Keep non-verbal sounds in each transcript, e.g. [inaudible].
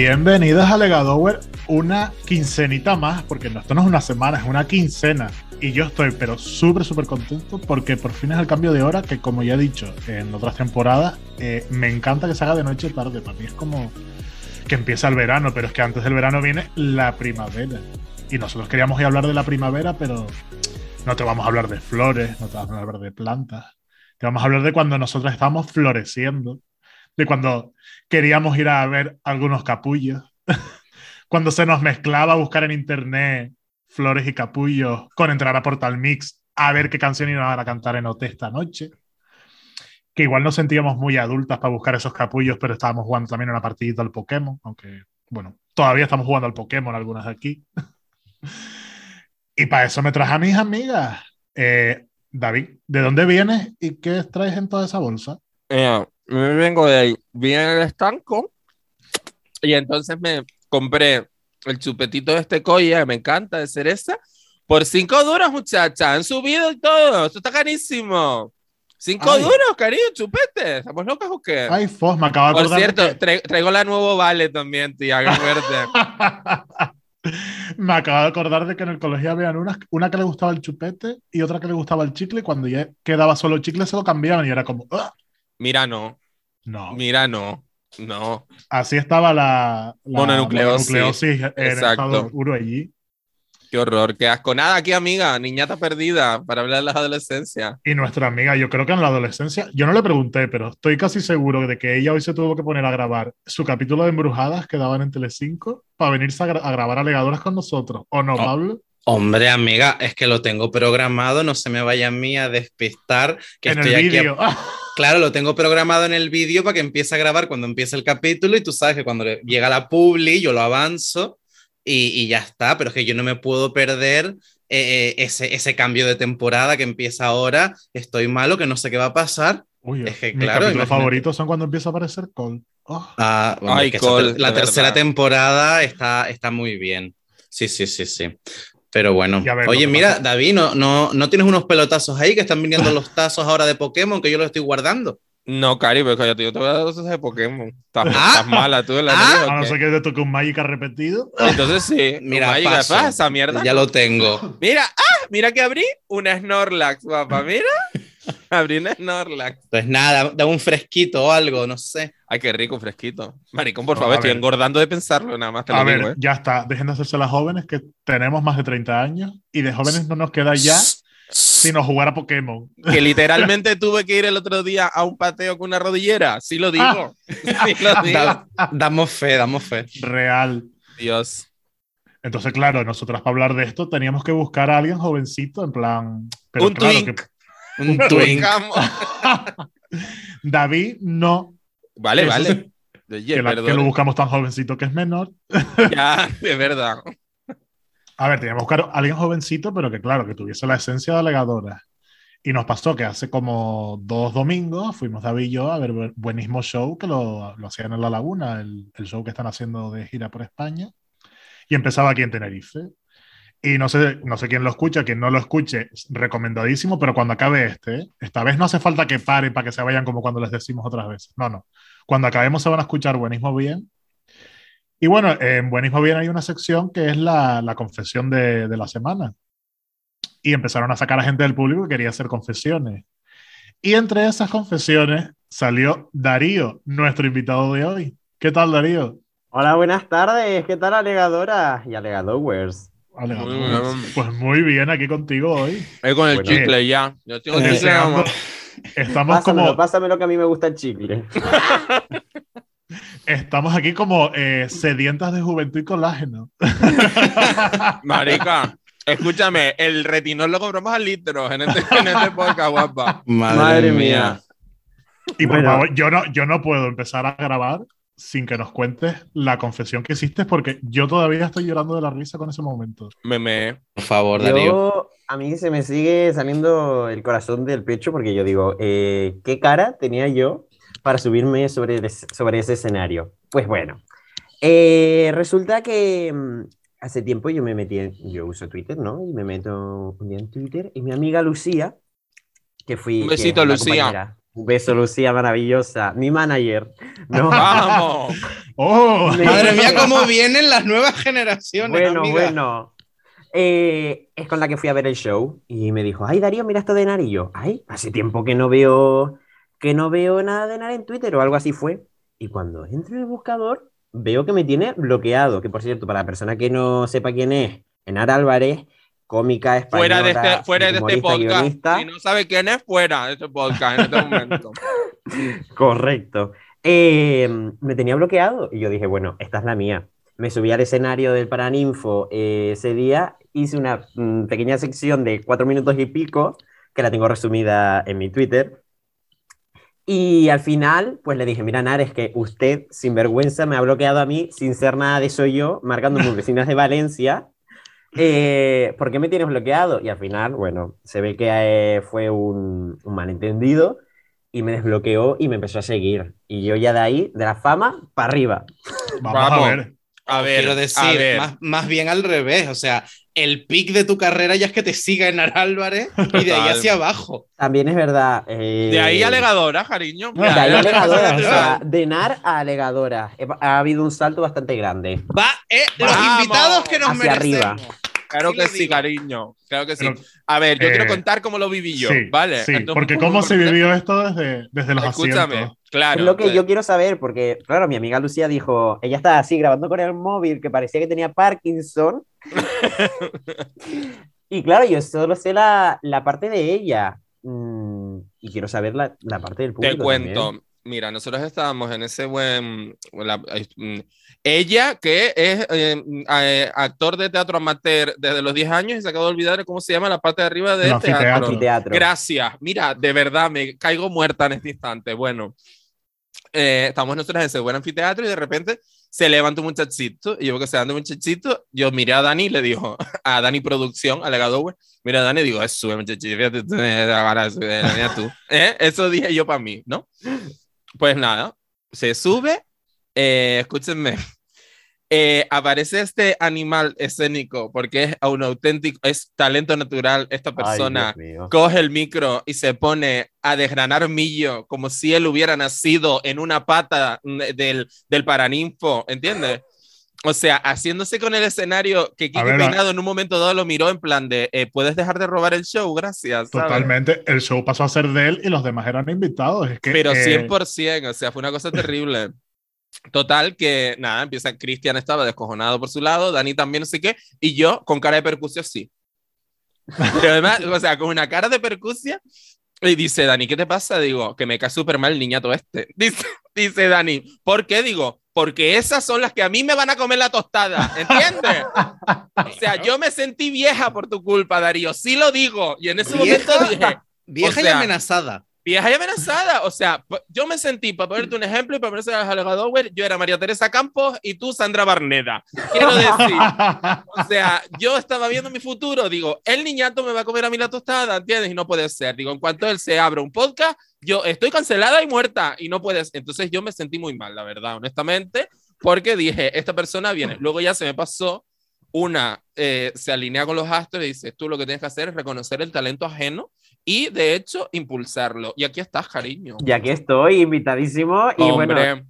Bienvenidos a Legadower, una quincenita más, porque esto no es una semana, es una quincena. Y yo estoy, pero súper, súper contento porque por fin es el cambio de hora que, como ya he dicho en otras temporadas, eh, me encanta que se haga de noche tarde. Para mí es como que empieza el verano, pero es que antes del verano viene la primavera. Y nosotros queríamos ir a hablar de la primavera, pero no te vamos a hablar de flores, no te vamos a hablar de plantas. Te vamos a hablar de cuando nosotros estábamos floreciendo, de cuando queríamos ir a ver algunos capullos, [laughs] cuando se nos mezclaba buscar en internet flores y capullos con entrar a Portal Mix a ver qué canción iban a cantar en OT esta noche. Que igual nos sentíamos muy adultas para buscar esos capullos, pero estábamos jugando también una partidita al Pokémon, aunque, bueno, todavía estamos jugando al Pokémon algunas aquí. [laughs] Y para eso me traje a mis amigas. Eh, David, ¿de dónde vienes y qué traes en toda esa bolsa? Mira, me vengo de ahí, vine el estanco y entonces me compré el chupetito de este colla, me encanta, de cereza, por cinco duros, muchacha, han subido y todo, esto está carísimo. Cinco Ay. duros, cariño, chupete, ¿estamos locos o qué? Ay, Fos, me acabo de por acordar. cierto, tra- traigo la nuevo Vale también, tía, qué fuerte. que- [laughs] me acabo de acordar de que en el colegio habían unas, una que le gustaba el chupete y otra que le gustaba el chicle. y Cuando ya quedaba solo el chicle, se lo cambiaban y era como, "Ah". Mira, no, no. mira, no, no. Así estaba la, la Mononucleosis. mononucleosis en Exacto. estado allí. Qué horror, qué asco. Nada aquí, amiga, niñata perdida, para hablar de la adolescencia. Y nuestra amiga, yo creo que en la adolescencia, yo no le pregunté, pero estoy casi seguro de que ella hoy se tuvo que poner a grabar su capítulo de Embrujadas que daban en Telecinco para venirse a, gra- a grabar alegadoras con nosotros. ¿O no, Oh. Pablo? Hombre, amiga, es que lo tengo programado, no se me vaya a mí a despistar, que en estoy el aquí. a-. [laughs] Claro, lo tengo programado en el vídeo para que empiece a grabar cuando empiece el capítulo y tú sabes que cuando le- llega la publi yo lo avanzo y, y ya está, pero es que yo no me puedo perder eh, eh, ese, ese cambio de temporada que empieza ahora, estoy malo, que no sé qué va a pasar. Uy, Es que, mis claro, capítulos imagínate. favoritos son cuando empieza a aparecer Cole. Oh. Ah, hombre, Ay, es que esa Cole, ter- la tercera verdad. temporada está, está muy bien. Sí, sí, sí, sí. Pero bueno, oye, mira, pasa- David, ¿no, no, ¿no tienes unos pelotazos ahí que están viniendo los tazos ahora de Pokémon que yo los estoy guardando? No, Cari, pero cállate, yo te voy a dar cosas de Pokémon. Estás, Ah. estás mala tú, la Ah. niña, ¿o A no qué? ser que te toque un Magic repetido. Entonces sí, [laughs] Mira, Magic, paso. ¿qué esa mierda. Ya lo tengo. Mira, ah, mira que abrí una Snorlax, papá, mira. [laughs] abrí una Snorlax. Pues nada, da un fresquito o algo, no sé. Ay, qué rico, fresquito. Maricón, por No, favor, estoy ver. engordando de pensarlo, nada más te lo A ver, digo, ¿eh? ya está. Dejen de hacerse las jóvenes que tenemos más de 30 años y de jóvenes no nos queda ya sino jugar a Pokémon. Que [laughs] literalmente tuve que ir el otro día a un pateo con una rodillera. Sí lo digo. [laughs] Sí lo digo. Da- damos fe, damos fe. Real. Dios. Entonces, claro, nosotros para hablar de esto teníamos que buscar a alguien jovencito, en plan. Pero Un claro twink. que Un twink. [laughs] David no. Vale, Eso vale. sí, Oye, que, la- que lo buscamos tan jovencito que es menor. [laughs] Ya, de verdad. A ver, teníamos que buscar a alguien jovencito, pero que claro, que tuviese la esencia de alegadora. Y nos pasó que hace como dos domingos fuimos David y yo a ver Bu- Buenismo Show, que lo, lo hacían en La Laguna, el, el show que están haciendo de gira por España. Y empezaba aquí en Tenerife. Y no sé, no sé quién lo escucha, quien no lo escuche, es recomendadísimo, pero cuando acabe este, esta vez no hace falta que paren para que se vayan como cuando les decimos otras veces. No, no. Cuando acabemos se van a escuchar Buenismo Bien. Y bueno, en Buenismo Bien hay una sección que es la, la confesión de, de la semana. Y empezaron a sacar a gente del público que quería hacer confesiones. Y entre esas confesiones salió Darío, nuestro invitado de hoy. ¿Qué tal, Darío? Hola, buenas tardes. ¿Qué tal, alegadora y alegadowers? Alejandro, Muy bien. Pues muy bien aquí contigo hoy. Eh, con el Bueno. chicle ya. Yo tengo Eh, chicle, estamos Pásamelo, como pásamelo que a mí me gusta el chicle. [laughs] estamos aquí como eh, sedientas de juventud y colágeno. [laughs] Marica, escúchame, el retinol lo compramos al litro en este, en este podcast, guapa. Madre, Madre mía. mía. Y por Bueno. favor, yo no, yo no puedo empezar a grabar sin que nos cuentes la confesión que hiciste, porque yo todavía estoy llorando de la risa con ese momento. Meme. Por favor, Darío. Yo, a mí se me sigue saliendo el corazón del pecho porque yo digo, eh, ¿qué cara tenía yo para subirme sobre, sobre ese escenario? Pues bueno, eh, resulta que mm, hace tiempo yo me metí en, yo uso Twitter, ¿no? Y me meto un día en Twitter y mi amiga Lucía, que fui... Un besito, Lucía. Un beso, Lucía, maravillosa. Mi manager. No. [laughs] ¡Vamos! ¡Oh! Madre mía, cómo vienen las nuevas generaciones. Bueno, amiga. bueno. Eh, es con la que fui a ver el show y me dijo, ay Darío, mira esto de Nar y yo, ay, hace tiempo que no veo que no veo nada de Nar en Twitter o algo así fue. Y cuando entro en el buscador, veo que me tiene bloqueado, que por cierto, para la persona que no sepa quién es, Enar Álvarez, cómica española, Fuera de este, fuera de este humorista, podcast. guionista. Si no sabe quién es, fuera de este podcast en este momento. [laughs] Correcto. Eh, me tenía bloqueado y yo dije, bueno, esta es la mía. Me subí al escenario del Paraninfo eh, ese día, hice una mm, pequeña sección de cuatro minutos y pico, que la tengo resumida en mi Twitter. Y al final, pues le dije, mira, Nar, es que usted, sin vergüenza, me ha bloqueado a mí, sin ser nada de eso yo, marcando [laughs] mis vecinas de Valencia. Eh, ¿Por qué me tienes bloqueado? Y al final, bueno, se ve que eh, fue un, un malentendido y me desbloqueó y me empezó a seguir. Y yo ya de ahí, de la fama, para arriba. Vamos, Vamos. a ver. A ver, Quiero a decir, ver. más, más bien al revés. O sea, el pic de tu carrera ya es que te siga en Álvarez y de ahí hacia abajo. También es verdad. eh, De ahí alegadora, cariño. De ahí a alegadora. o Claro. sea, [laughs] de NAR a alegadora. Ha habido un salto bastante grande. Va, eh, los Vamos. invitados que nos Hacia arriba. merecemos. Claro Sí que sí, cariño. Claro que sí. Pero- A ver, yo eh, quiero contar cómo lo viví yo, sí, ¿vale? Sí, Entonces, porque ¿cómo- cómo se vivió esto desde, desde los Escúchame, asientos. claro. es lo que eh, yo quiero saber, porque, claro, mi amiga Lucía dijo, ella estaba así grabando con el móvil, que parecía que tenía Parkinson. [laughs] y claro, yo solo sé la, la parte de ella. Mm, y quiero saber la, la parte del público. Te cuento. también. Mira, nosotros estábamos en ese buen. la- mm, ella, que es eh, eh, actor de teatro amateur desde los 10 años y se acaba de olvidar cómo se llama la parte de arriba del El anfiteatro. teatro. Anfiteatro. Gracias. Mira, de verdad, me caigo muerta en este instante. Bueno, eh, estamos nosotros en ese buen anfiteatro y de repente se levanta un muchachito y yo que se levanta un muchachito, yo miré a Dani y le dijo, [laughs] a Dani Producción, a Legadowe, mira a Dani y digo, es sube muchachito, fíjate ahora sube, tú. [laughs] ¿Eh? Eso dije yo para mí, ¿no? Pues nada, se sube, eh, escúchenme, eh, aparece este animal escénico porque es un auténtico, es talento natural esta Ay, persona mío. coge el micro y se pone a desgranar millo como si él hubiera nacido en una pata del, del paraninfo, ¿entiendes? O sea, haciéndose con el escenario que Kiki ver, Peinado en un momento dado lo miró en plan de, eh, ¿puedes dejar de robar el show? Gracias. ¿sabes? Totalmente. El show pasó a ser de él y los demás eran invitados. Es que, Pero eh, 100%, o sea, fue una cosa terrible. Total, que nada, empieza, Cristian estaba descojonado por su lado, Dani también, no sé qué, y yo con cara de percusión, sí. [laughs] Pero además, o sea, con una cara de percusión, y dice, Dani, ¿qué te pasa? Digo, que me cae súper mal el niñato este. [laughs] Dice, dice Dani, ¿por qué? Digo, porque esas son las que a mí me van a comer la tostada, ¿entiendes? O sea, yo me sentí vieja por tu culpa, Darío, sí lo digo, y en ese momento Vieja. dije, Vieja O y sea, amenazada. Vieja y amenazada. O sea, yo me sentí, para ponerte un ejemplo y para ponerse a Alegadower, yo era María Teresa Campos y tú Sandra Barneda. Quiero decir, o sea, yo estaba viendo mi futuro, digo, el niñato me va a comer a mí la tostada, ¿entiendes? Y no puede ser. Digo, en cuanto él se abra un podcast, yo estoy cancelada y muerta y no puedes. Entonces yo me sentí muy mal, la verdad, honestamente, porque dije, esta persona viene. Luego ya se me pasó una, eh, se alinea con los astros y dice, tú lo que tienes que hacer es reconocer el talento ajeno y de hecho impulsarlo. Y aquí estás, cariño. Y aquí estoy, invitadísimo. Y bueno, Hombre,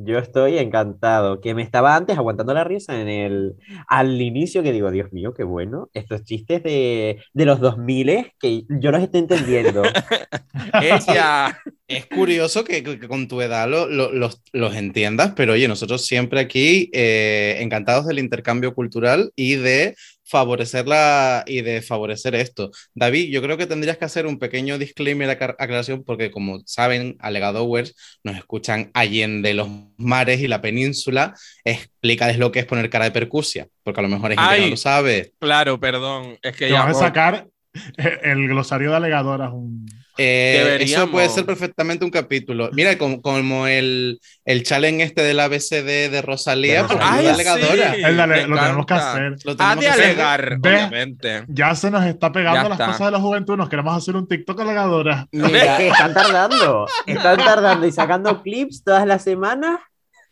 Yo estoy encantado, que me estaba antes aguantando la risa en el, al inicio que digo, Dios mío, qué bueno, estos chistes de, de los 2000 que yo los estoy entendiendo. [laughs] ella. Es curioso que, que- que con tu edad lo- lo- los, los entiendas, pero oye, nosotros siempre aquí eh, encantados del intercambio cultural y de favorecerla y de favorecer esto. David, yo creo que tendrías que hacer un pequeño disclaimer, aclar- aclaración, porque como saben, Alegadowers nos escuchan allende los mares y la península. Explícales lo que es poner cara de percusia, porque a lo mejor hay gente que no lo sabe. Claro, perdón. Es que Te ya. vas a sacar [laughs] el glosario de alegadoras. Un... Eh, eso puede ser perfectamente un capítulo. Mira, como, como el, el challenge este del ABCD de Rosalía, De Rosalía. Ay, alegadora. sí. El de ale- lo tenemos que hacer. Lo tenemos de que hacer. alegar, Ve. obviamente. Ya se nos está pegando Ya las está. cosas de la juventud. Nos queremos hacer un TikTok alegadoras. Mira, que están tardando, están tardando y sacando clips todas las semanas.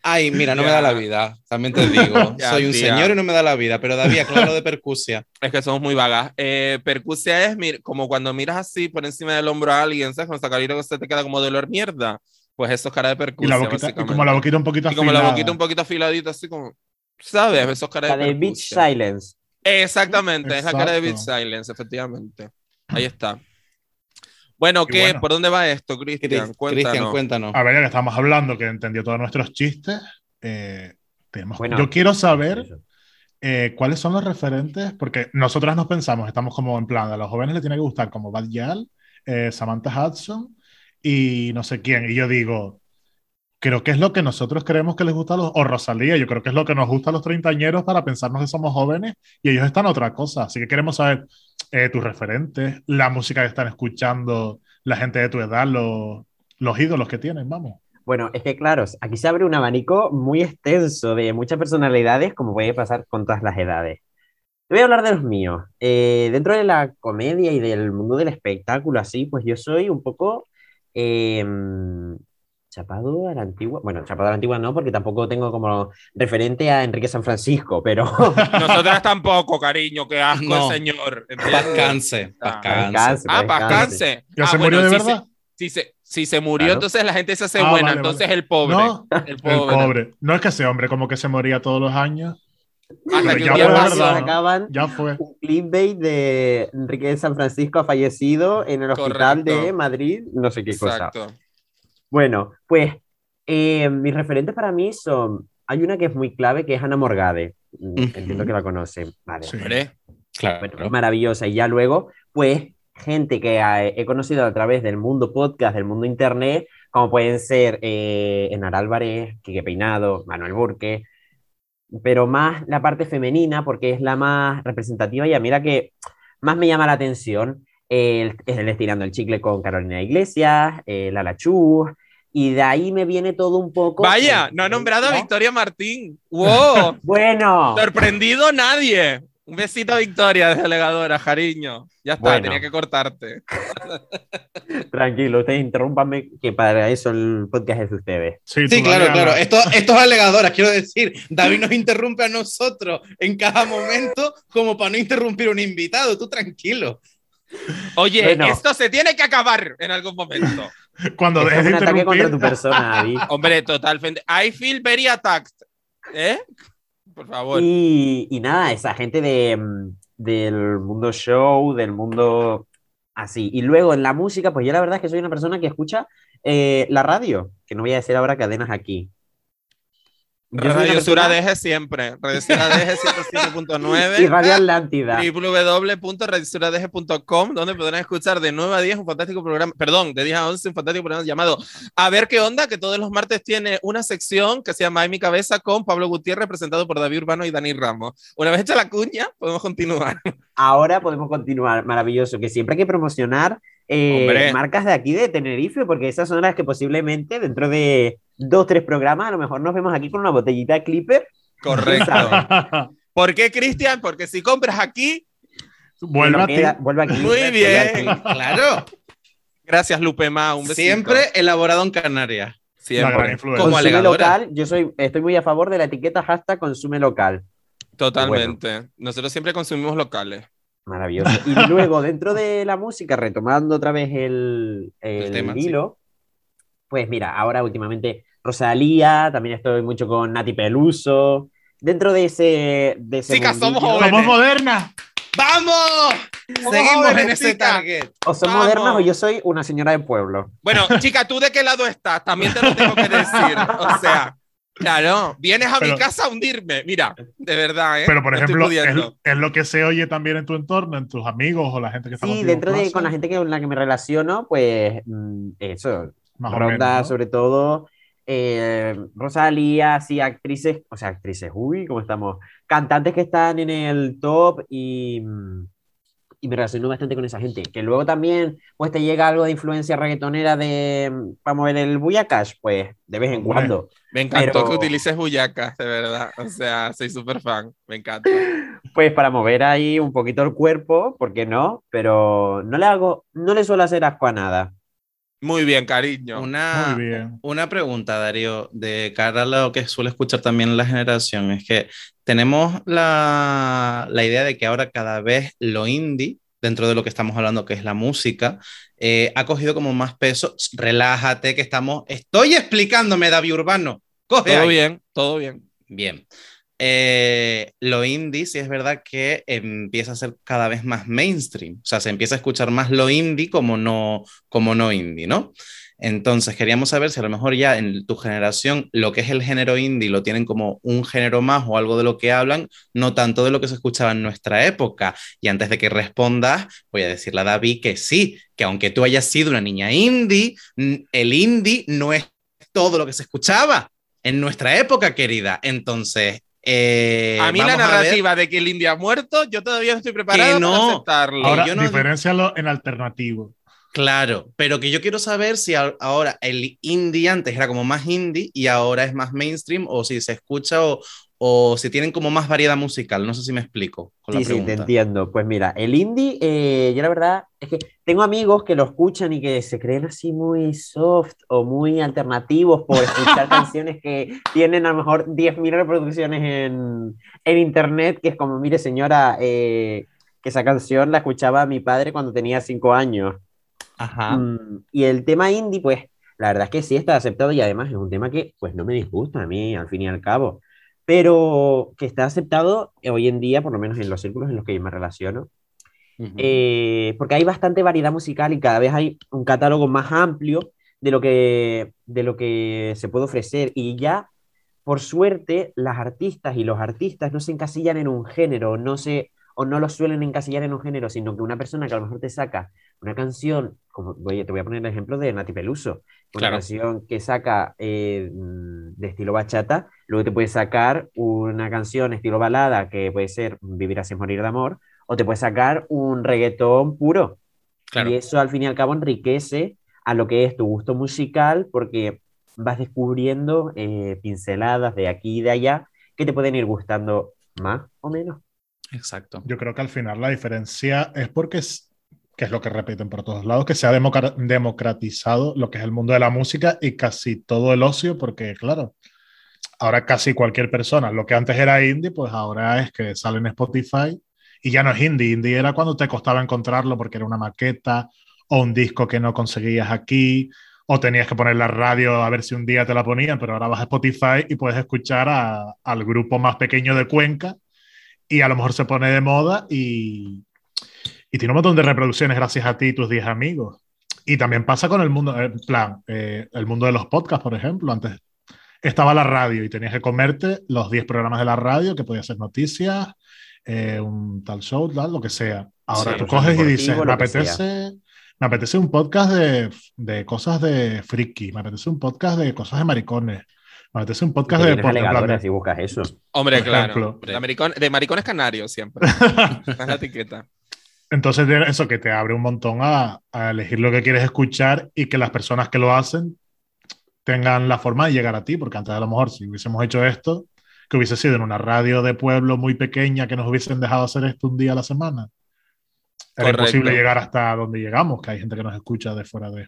Ay, mira, no me Ya. da la vida, también te digo. [laughs] Ya, Soy un tía. señor y no me da la vida, pero David, claro de percusia. [laughs] Es que somos muy vagas. Eh, percusia es mir- como cuando miras así por encima del hombro a alguien, ¿sabes? Con esa carita que se te queda como dolor mierda. Pues eso es cara de Y percusia. la boquita, y como la boquita un poquito Y como la afilada. boquita un poquito afiladita, así como. ¿Sabes? Eso es cara La de de Beach. Silence. Exactamente, es la cara de Exacto. Silence, efectivamente. Ahí está. Bueno, ¿qué? bueno. ¿Por dónde va esto, Cristian? Cristian, Cuéntanos. cuéntanos. A ver, ya que estamos hablando, que entendió todos nuestros chistes, eh, tenemos, Bueno. yo quiero saber eh, cuáles son los referentes, porque nosotras nos pensamos, estamos como en plan, a los jóvenes les tiene que gustar como Bad Gyal, eh, Samantha Hudson y no sé quién. Y yo digo, creo que es lo que nosotros creemos que les gusta a los, o Rosalía, yo creo que es lo que nos gusta a los treintañeros para pensarnos que somos jóvenes y ellos están otra cosa. Así que queremos saber eh, tus referentes, la música que están escuchando, la gente de tu edad, los, los ídolos que tienen, vamos. Bueno, es que claro, aquí se abre un abanico muy extenso de muchas personalidades, como puede pasar con todas las edades. Te voy a hablar de los míos. Eh, dentro de la comedia y del mundo del espectáculo, así, pues yo soy un poco eh, chapado a la antigua. Bueno, chapado a la antigua no, porque tampoco tengo como referente a Enrique San Francisco, pero [laughs] Nosotras tampoco, cariño, qué asco No. el señor. Pascanse, Ah, pascanse. Ah, pascanse. ¿Ya Ah, se bueno, murió de si verdad? Se, si, se, si se murió, Claro. entonces la gente se hace Ah, buena. vale, entonces vale. el pobre. No, El el pobre. pobre. No es que ese hombre como que se moría todos los años. Hasta Pero que ya fue verdad, ¿no? sacaban Ya fue. un clickbait de Enrique de San Francisco ha fallecido en el hospital Correcto. de Madrid, no sé qué cosa. Bueno, pues eh, mis referentes para mí son, hay una que es muy clave, que es Ana Morgade. Mm. Entiendo que la conocen. Vale. Sí. Claro. Bueno, es maravillosa. Y ya luego, pues, gente que he conocido a través del mundo podcast, del mundo internet, como pueden ser eh, Enar Álvarez, Quique Peinado, Manuel Burque, pero más la parte femenina, porque es la más representativa y a mí la que más me llama la atención el, el Estirando el Chicle con Carolina Iglesias, eh, Lala Chus, y de ahí me viene todo un poco... Vaya, no ha nombrado a Victoria Martín. ¡Wow! [laughs] Bueno, Sorprendido nadie. Un besito a Victoria, delegadora, cariño. Ya está, Bueno. tenía que cortarte. [laughs] tranquilo, ustedes interrúmpanme, que para eso el podcast es de ustedes. Sí, Sí, claro, claro. la- Esto, esto es alegadoras, quiero decir. David nos interrumpe a nosotros en cada momento como para no interrumpir a un invitado. Tú tranquilo. Oye, Bueno. esto se tiene que acabar en algún momento. [laughs] Cuando dejes es de interrumpir, contra tu persona, David. [laughs] Hombre, totalmente. I feel very attacked. ¿Eh? Por favor. Y, y nada, esa gente de, mm, del mundo show, del mundo así. Y luego en la música, pues yo la verdad es que soy una persona que escucha eh, la radio, que no voy a decir ahora cadenas aquí. Radio persona- Suradeje siempre. Radio Suradeje [laughs] y 107.9 Radio Atlántida. www.radiosuradeje.com donde podrán escuchar de 9 a 10 un fantástico programa, perdón, de 10 a 11 un fantástico programa llamado A ver qué onda, que todos los martes tiene una sección que se llama En mi cabeza con Pablo Gutiérrez, presentado por David Urbano y Dani Ramos. Una vez hecha la cuña, podemos continuar. Ahora podemos continuar, maravilloso, que siempre hay que promocionar eh, marcas de aquí de Tenerife, porque esas son las que posiblemente dentro de dos, tres programas, a lo mejor nos vemos aquí con una botellita de Clipper. Correcto. [laughs] ¿Por qué, Cristian? Porque si compras aquí, Vuelve aquí. Muy bien. aquí. Claro. gracias Lupema, un besito. Siempre elaborado en Canarias. Siempre. Como local, yo soy, estoy muy a favor de la etiqueta hashtag consume local. Totalmente. Nosotros siempre consumimos locales. Maravilloso. Y [laughs] luego, dentro de la música, retomando otra vez el, el El tema, sí. hilo, pues mira, ahora últimamente Rosalía, también estoy mucho con Nati Peluso. Dentro de ese. De ese Chicas, somos jóvenes. ¡Somos modernas! ¡Vamos! Seguimos en ese target. O son Vamos. modernas o yo soy una señora de pueblo. Bueno, [laughs] chica, ¿tú de qué lado estás? También te lo tengo que decir. O sea, claro, vienes a mi casa a hundirme. Mira, de verdad, ¿eh? Pero, por ejemplo, es, lo que se oye también en tu entorno, en tus amigos o la gente que está Sí, contigo dentro de con la gente que, con la que me relaciono, pues mm, eso, más ronda menos, ¿no? sobre todo eh, Rosalía, sí, actrices, o sea, actrices, uy, ¿cómo estamos? Cantantes que están en el top y, mm, y me relaciono bastante con esa gente. Que luego también, pues te llega algo de influencia reggaetonera de, mm, para mover el Buyacash, pues de vez en cuando. Me encantó pero- que utilices buyacas, de verdad. O sea, soy súper fan. Me encanta. Pues para mover ahí un poquito el cuerpo, ¿por qué no? Pero no le hago, no le suelo hacer asco a nada. Muy bien, cariño. Una, Muy bien. una pregunta, Darío, de cara a lo que suele escuchar también la generación, es que tenemos la, la idea de que ahora cada vez lo indie, dentro de lo que estamos hablando, que es la música, eh, ha cogido como más peso. Relájate, que estamos. Estoy explicándome, David Urbano. Coge Todo ahí. bien, todo bien. Bien. Eh, lo indie sí es verdad que empieza a ser cada vez más mainstream, o sea, se empieza a escuchar más lo indie como no, como no indie, ¿no? Entonces queríamos saber si a lo mejor ya en tu generación lo que es el género indie lo tienen como un género más o algo de lo que hablan, no tanto de lo que se escuchaba en nuestra época. Y antes de que respondas, voy a decirle a David que sí, que aunque tú hayas sido una niña indie, el indie no es todo lo que se escuchaba en nuestra época, querida. Entonces, eh, a mí la narrativa de que el indio ha muerto, yo todavía no estoy preparado Que no. para aceptarlo. Ahora- yo no- diferencialo en alternativo. Claro, pero que yo quiero saber si ahora el indie antes era como más indie y ahora es más mainstream o si se escucha o, o si tienen como más variedad musical. No sé si me explico con la Sí, sí, te entiendo. Pues mira, el indie, eh, yo la verdad es que tengo amigos que lo escuchan y que se creen así muy soft o muy alternativos por escuchar [laughs] canciones que tienen a lo mejor 10.000 reproducciones en, en internet, que es como, mire señora, eh, que esa canción la escuchaba mi padre cuando tenía 5 años. Ajá. Mm, y el tema indie, pues la verdad es que sí está aceptado y además es un tema que pues no me disgusta a mí al fin y al cabo, pero que está aceptado hoy en día, por lo menos en los círculos en los que yo me relaciono, eh, porque hay bastante variedad musical y cada vez hay un catálogo más amplio de lo que, de lo que se puede ofrecer. Y ya, por suerte, las artistas y los artistas no se encasillan en un género, no se, o no lo suelen encasillar en un género, sino que una persona que a lo mejor te saca una canción, como voy, te voy a poner el ejemplo de Nati Peluso, una Claro. canción que saca eh, de estilo bachata, luego te puede sacar una canción estilo balada que puede ser Vivir así es morir de amor, o te puede sacar un reggaetón puro. Claro. Y eso al fin y al cabo enriquece a lo que es tu gusto musical porque vas descubriendo eh, pinceladas de aquí y de allá que te pueden ir gustando más o menos. Exacto. Yo creo que al final la diferencia es porque es, que es lo que repiten por todos lados, que se ha democratizado lo que es el mundo de la música y casi todo el ocio, porque claro, ahora casi cualquier persona, lo que antes era indie, pues ahora es que sale en Spotify y ya no es indie. Indie era cuando te costaba encontrarlo porque era una maqueta o un disco que no conseguías aquí. O tenías que poner la radio a ver si un día te la ponían, pero ahora vas a Spotify y puedes escuchar a- al grupo más pequeño de Cuenca y a lo mejor se pone de moda y, y tiene un montón de reproducciones gracias a ti y tus 10 amigos. Y también pasa con el mundo, en plan, eh, el mundo de los podcasts, por ejemplo. Antes estaba la radio y tenías que comerte los 10 programas de la radio, que podía ser noticias, eh, un tal show, tal, lo que sea. Ahora Sí, tú coges y dices, me que sea". apetece, me apetece un podcast de, de cosas de friki, me apetece un podcast de cosas de maricones, me apetece un podcast de deporte. de- si buscas eso. Hombre, Por claro. ejemplo. De, maricón- de maricones canarios siempre. [laughs] Esa es la etiqueta. Entonces, eso que te abre un montón a, a elegir lo que quieres escuchar y que las personas que lo hacen tengan la forma de llegar a ti, porque antes a lo mejor si hubiésemos hecho esto, que hubiese sido en una radio de pueblo muy pequeña que nos hubiesen dejado hacer esto un día a la semana. Era Correcto. imposible llegar hasta donde llegamos, que hay gente que nos escucha de fuera de,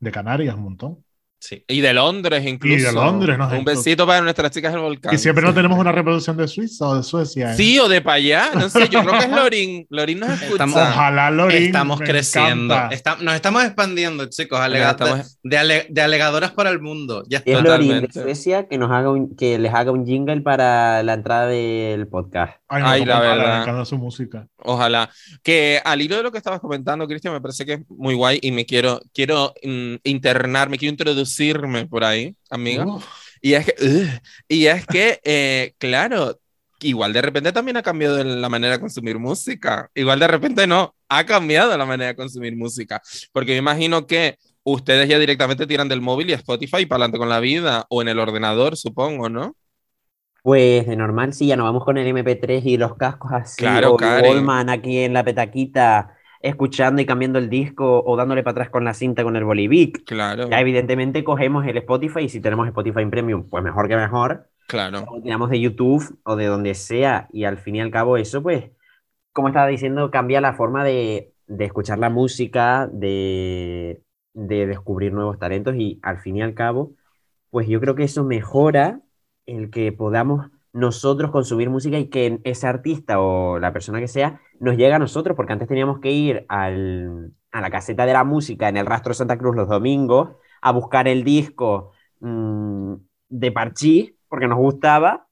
de Canarias un montón. Sí. Y de Londres incluso. Y de Londres, ¿no? Un besito para nuestras chicas del volcán. Y siempre no tenemos una reproducción de Suiza o de Suecia. ¿eh? Sí, o de para allá. No sé, yo creo que es Lorin. Lorin nos escucha. Estamos- Ojalá Lorin. Estamos creciendo. Está- nos estamos expandiendo, chicos. alega- estamos- de, ale- de alegadoras para el mundo. Ya es. Lorin de. Suecia que, nos haga un- que les haga un jingle para la entrada del podcast. Ay, Ay, me la verdad. Su música. Ojalá. Que al hilo de lo que estabas comentando, Cristian, me parece que es muy guay y me quiero, quiero mm, internarme, quiero introducirme por ahí, amiga. Uf. Y es que, ugh, y es que eh, claro, igual de repente también ha cambiado la manera de consumir música. Igual de repente no, ha cambiado la manera de consumir música. Porque me imagino que ustedes ya directamente tiran del móvil y Spotify para adelante con la vida, o en el ordenador, supongo, ¿no? Pues de normal sí, ya nos vamos con el MP3 y los cascos así, Claro, o. Wallman aquí en la petaquita, escuchando y cambiando el disco o dándole para atrás con la cinta con el Bolivic. Claro, Ya evidentemente cogemos el Spotify y si tenemos Spotify Premium, pues mejor que mejor. claro. O tiramos de YouTube o de donde sea y al fin y al cabo eso pues, como estaba diciendo, cambia la forma de, de escuchar la música, de, de descubrir nuevos talentos y al fin y al cabo, pues yo creo que eso mejora el que podamos nosotros consumir música y que ese artista o la persona que sea nos llegue a nosotros, porque antes teníamos que ir al, a la caseta de la música en el Rastro Santa Cruz los domingos a buscar el disco mmm, de Parchí, porque nos gustaba,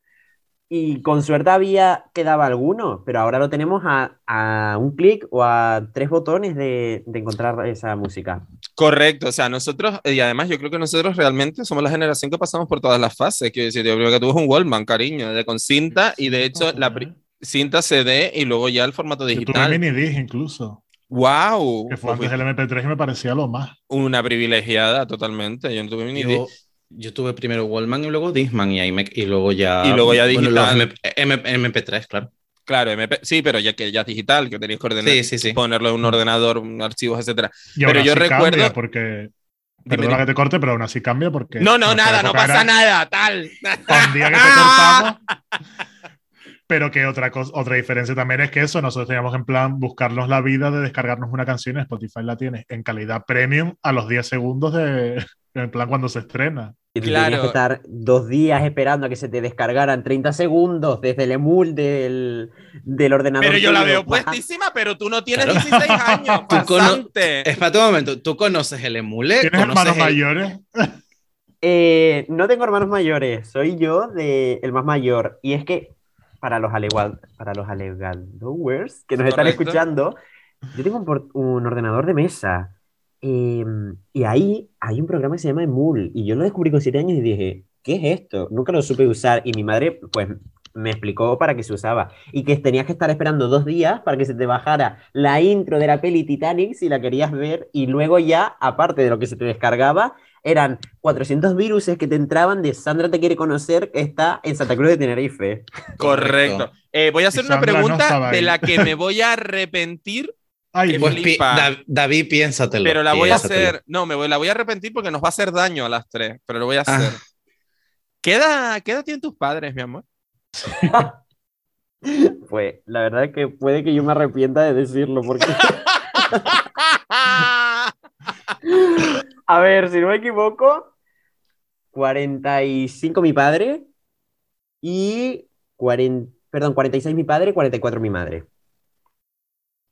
y con suerte había quedaba alguno, pero ahora lo tenemos a, a un clic o a tres botones de, de, encontrar esa música. Correcto, o sea, nosotros, y además yo creo que nosotros realmente somos la generación que pasamos por todas las fases, quiero decir, yo creo que tú un Wallman, cariño, de con cinta, y de hecho la cinta CD y luego ya el formato digital. Yo tuve mini disc incluso. ¡Wow! Que fue antes del MP3 y me parecía lo más. Una privilegiada totalmente, yo no tuve mini Yo, disc. yo tuve primero Wallman y luego Disman y, ahí me- y luego ya... Y luego ya bueno, los digital. MP, MP, 3 claro. Claro, MP sí, pero ya que ya es digital, que tenéis que ordenar, Sí, sí, sí. ponerlo en un ordenador, un archivos, etcétera. Y Pero yo recuerdo- porque. Perdona dime. que te corte, pero aún así cambia porque. No, no, nada, no pasa nada, tal. Un día que te [laughs] cortamos. Pero que otra, cosa, otra diferencia también es que eso, nosotros teníamos en plan buscarnos la vida de descargarnos una canción, Spotify la tiene en calidad premium a los 10 segundos de, en plan cuando se estrena. Y Claro. tenías que estar dos días esperando a que se te descargaran 30 segundos desde el emul del, del ordenador. Pero yo la veo puestísima, pero tú no tienes Claro. 16 [laughs] años, bastante. Espérate un momento, ¿tú conoces el emule? ¿Tienes ¿Conoces hermanos el- mayores? Eh, no tengo hermanos mayores, soy yo de el más mayor. Y es que para los, alegua- para los alegadores que nos están escuchando, yo tengo un, por- un ordenador de mesa. Eh, y ahí hay un programa que se llama Emul. Y yo lo descubrí con 7 años y dije, ¿qué es esto? Nunca lo supe usar. Y mi madre, pues, me explicó para qué se usaba. Y que tenías que estar esperando dos días para que se te bajara la intro de la peli Titanic si la querías ver. Y luego ya, aparte de lo que se te descargaba, eran 400 viruses que te entraban de Sandra te quiere conocer, que está en Santa Cruz de Tenerife. Correcto. Eh, voy a hacer una no pregunta estaba de la que me voy a arrepentir, Ay, Pues pi- flipa. Da- David, piénsatelo. pero la voy a hacer. No, me voy, la voy a arrepentir porque nos va a hacer daño a las tres, pero lo voy a Ah. hacer. ¿Qué, edad, ¿Qué edad tienen tus padres, mi amor? [laughs] Pues la verdad es que puede que yo me arrepienta de decirlo, porque, [laughs] a ver, si no me equivoco, 45 mi padre y 40, perdón, 46 mi padre, 44 mi madre.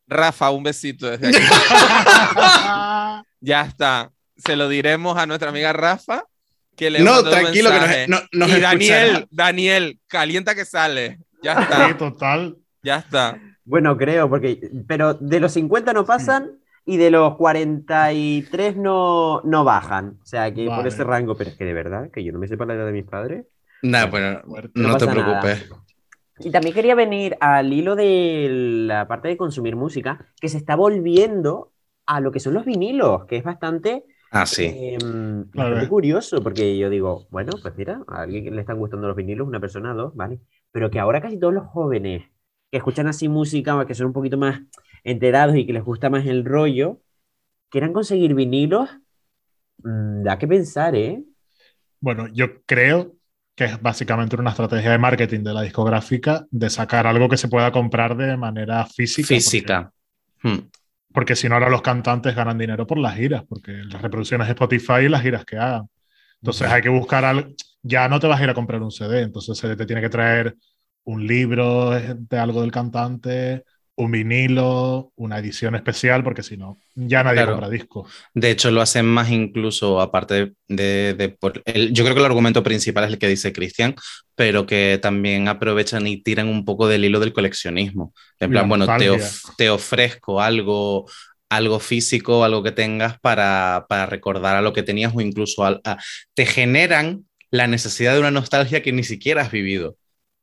Rafa, un besito desde aquí. [laughs] ya está. Se lo diremos a nuestra amiga Rafa. Que le No, un tranquilo, que nos, no, nos y Daniel, escuchará. Daniel, calienta que sale. Ya Sí, está, total. ya está. Bueno, creo, porque, pero de los 50 no pasan y de los 43 no, no bajan. O sea, que por ese rango, pero es que de verdad, que yo no me sepa la edad de mis padres. Nah, bueno, no, No te nada. Y también quería venir al hilo de la parte de consumir música, que se está volviendo a lo que son los vinilos, que es bastante, Ah, sí. eh, bastante curioso, porque yo digo, bueno, pues mira, a alguien que le están gustando los vinilos, una persona, dos, vale. Pero que ahora casi todos los jóvenes que escuchan así música, que son un poquito más enterados y que les gusta más el rollo, quieran conseguir vinilos, mm, da que pensar, ¿eh? Bueno, yo creo que es básicamente una estrategia de marketing de la discográfica de sacar algo que se pueda comprar de manera física. Física. Hmm. Porque, porque si no, ahora los cantantes ganan dinero por las giras, porque las reproducciones de Spotify y las giras que hagan. Entonces hay que buscar algo. Ya no te vas a ir a comprar un CD, entonces se te tiene que traer un libro de algo del cantante, un vinilo, una edición especial, porque si no, ya nadie Claro. compra discos. De hecho, lo hacen más incluso, aparte de... de por el- yo creo que el argumento principal es el que dice Cristian, pero que también aprovechan y tiran un poco del hilo del coleccionismo. En plan, la bueno, te, of- te ofrezco algo, algo físico, algo que tengas para, para recordar a lo que tenías o incluso a- te generan la necesidad de una nostalgia que ni siquiera has vivido.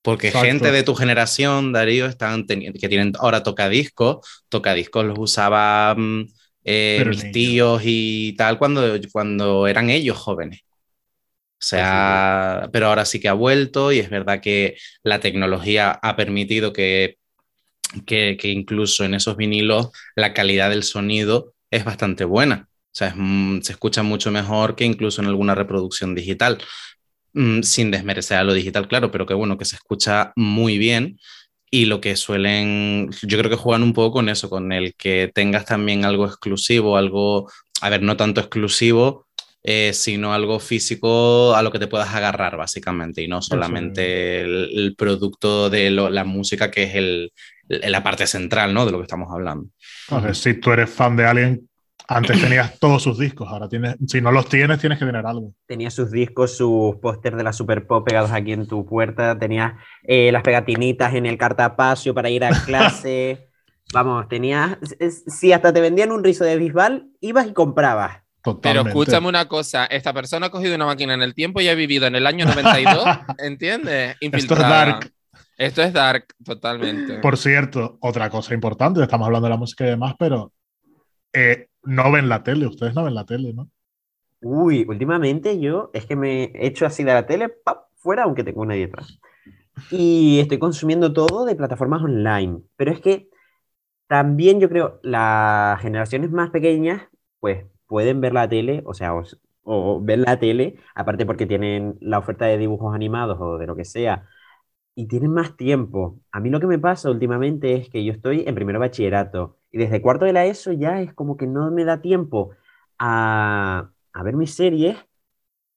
Porque Exacto. gente de tu generación, Darío, están que tienen ahora tocadiscos, tocadiscos los usaba mm, eh, mis tíos y tal cuando, cuando eran ellos jóvenes. O sea, pero ahora sí que ha vuelto y es verdad que la tecnología ha permitido que, que, que incluso en esos vinilos la calidad del sonido es bastante buena. O sea, es, mm, se escucha mucho mejor que incluso en alguna reproducción digital. Mm, sin desmerecer a lo digital, claro, pero que bueno, que se escucha muy bien y lo que suelen, yo creo que juegan un poco con eso, con el que tengas también algo exclusivo, algo, a ver, no tanto exclusivo, eh, sino algo físico a lo que te puedas agarrar, básicamente, y no solamente el, el producto de lo- la música, que es el, la parte central, ¿no? De lo que estamos hablando. Entonces, si tú eres fan de alguien, antes tenías todos sus discos, ahora tienes, si no los tienes, tienes que tener algo. Tenías sus discos, sus pósters de la Super Pop pegados aquí en tu puerta, tenías eh, las pegatinitas en el cartapacio para ir a [laughs] clase. Vamos, tenías. Si hasta te vendían un rizo de Bisbal, ibas y comprabas. Pero Totalmente. escúchame una cosa, esta persona ha cogido una máquina en el tiempo y ha vivido en el año 92, [laughs] ¿entiendes? Esto es dark. Esto es dark, totalmente. Por cierto, otra cosa importante, estamos hablando de la música y demás, pero eh, no ven la tele, ustedes no ven la tele, ¿no? Uy, últimamente yo es que me he hecho así de la tele, ¡pap! fuera, aunque tengo una detrás. Y estoy consumiendo todo de plataformas online. Pero es que también yo creo las generaciones más pequeñas, pues pueden ver la tele, o sea, os- o, ver la tele, aparte porque tienen la oferta de dibujos animados o de lo que sea, y tienen más tiempo. A mí lo que me pasa últimamente es que yo estoy en primero bachillerato y desde cuarto de la ESO ya es como que no me da tiempo a, a ver mis series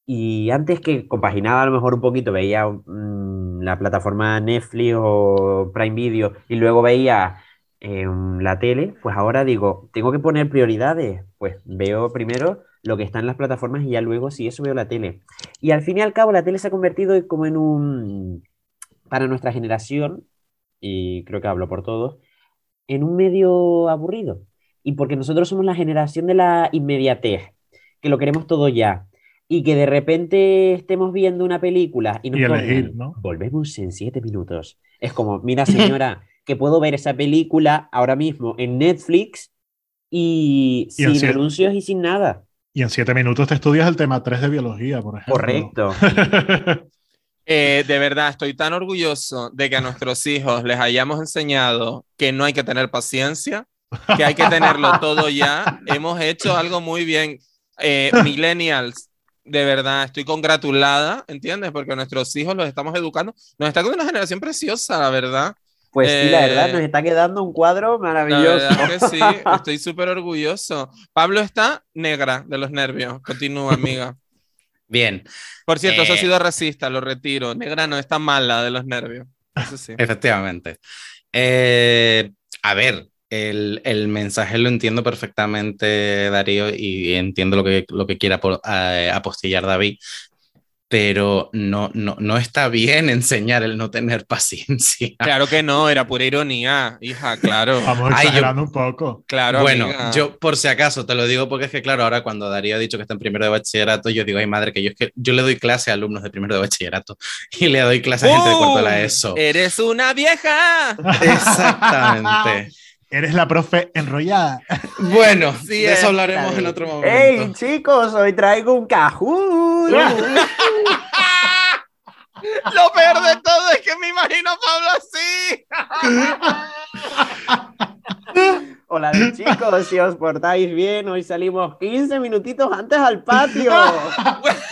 y antes que compaginaba a lo mejor un poquito, veía mm, la plataforma Netflix o Prime Video y luego veía em, la tele, pues ahora digo, tengo que poner prioridades. Pues veo primero lo que está en las plataformas y ya luego si eso veo la tele. Y al fin y al cabo la tele se ha convertido como en un, para nuestra generación, y creo que hablo por todos, en un medio aburrido. Y porque nosotros somos la generación de la inmediatez, que lo queremos todo ya. Y que de repente estemos viendo una película y nos Y elegir, ¿no? volvemos en siete minutos. Es como, mira señora, [laughs] que puedo ver esa película ahora mismo en Netflix y, Y sin siete- anuncios y sin nada. Y en siete minutos te estudias el tema 3 de biología, por ejemplo. Correcto. [laughs] Eh, de verdad, estoy tan orgulloso de que a nuestros hijos les hayamos enseñado que no hay que tener paciencia, que hay que tenerlo todo ya. Hemos hecho algo muy bien. Eh, millennials, de verdad, estoy congratulada, ¿entiendes? Porque a nuestros hijos los estamos educando. Nos está quedando una generación preciosa, la verdad. Pues sí, la verdad, Eh, nos está quedando un cuadro La maravilloso. verdad que sí, [laughs] estoy súper orgulloso. Pablo está negra de los nervios. Continúa, amiga. Bien, Por cierto, eso ha Eh. sido racista, lo retiro. Negra no está mala de los nervios. Eso sí. efectivamente. Eh, a ver, el, el mensaje lo entiendo perfectamente, Darío, y entiendo lo que, lo que quiera eh, apostillar David, pero no, no, no está bien [laughs] enseñar el no tener paciencia. Claro que no, era pura ironía, hija, claro. Vamos Ay, yo- exagerando un poco. Claro, Bueno, amiga. yo por si acaso te lo digo porque es que claro, ahora cuando Darío ha dicho que está en primero de bachillerato, yo digo, ay madre, que yo es que yo le doy clase a alumnos de primero de bachillerato [laughs] y le doy clase a gente de cuarto de la. ESO. ¡Eres una vieja! Exactamente. [laughs] Eres la profe enrollada. Bueno, Sí, de eso es. hablaremos en otro momento. ¡Hey, chicos! Hoy traigo un Kahoot. [laughs] Lo peor de todo es que me imagino a Pablo así. [laughs] Hola chicos, si os portáis bien, hoy salimos 15 minutitos antes al patio. [laughs]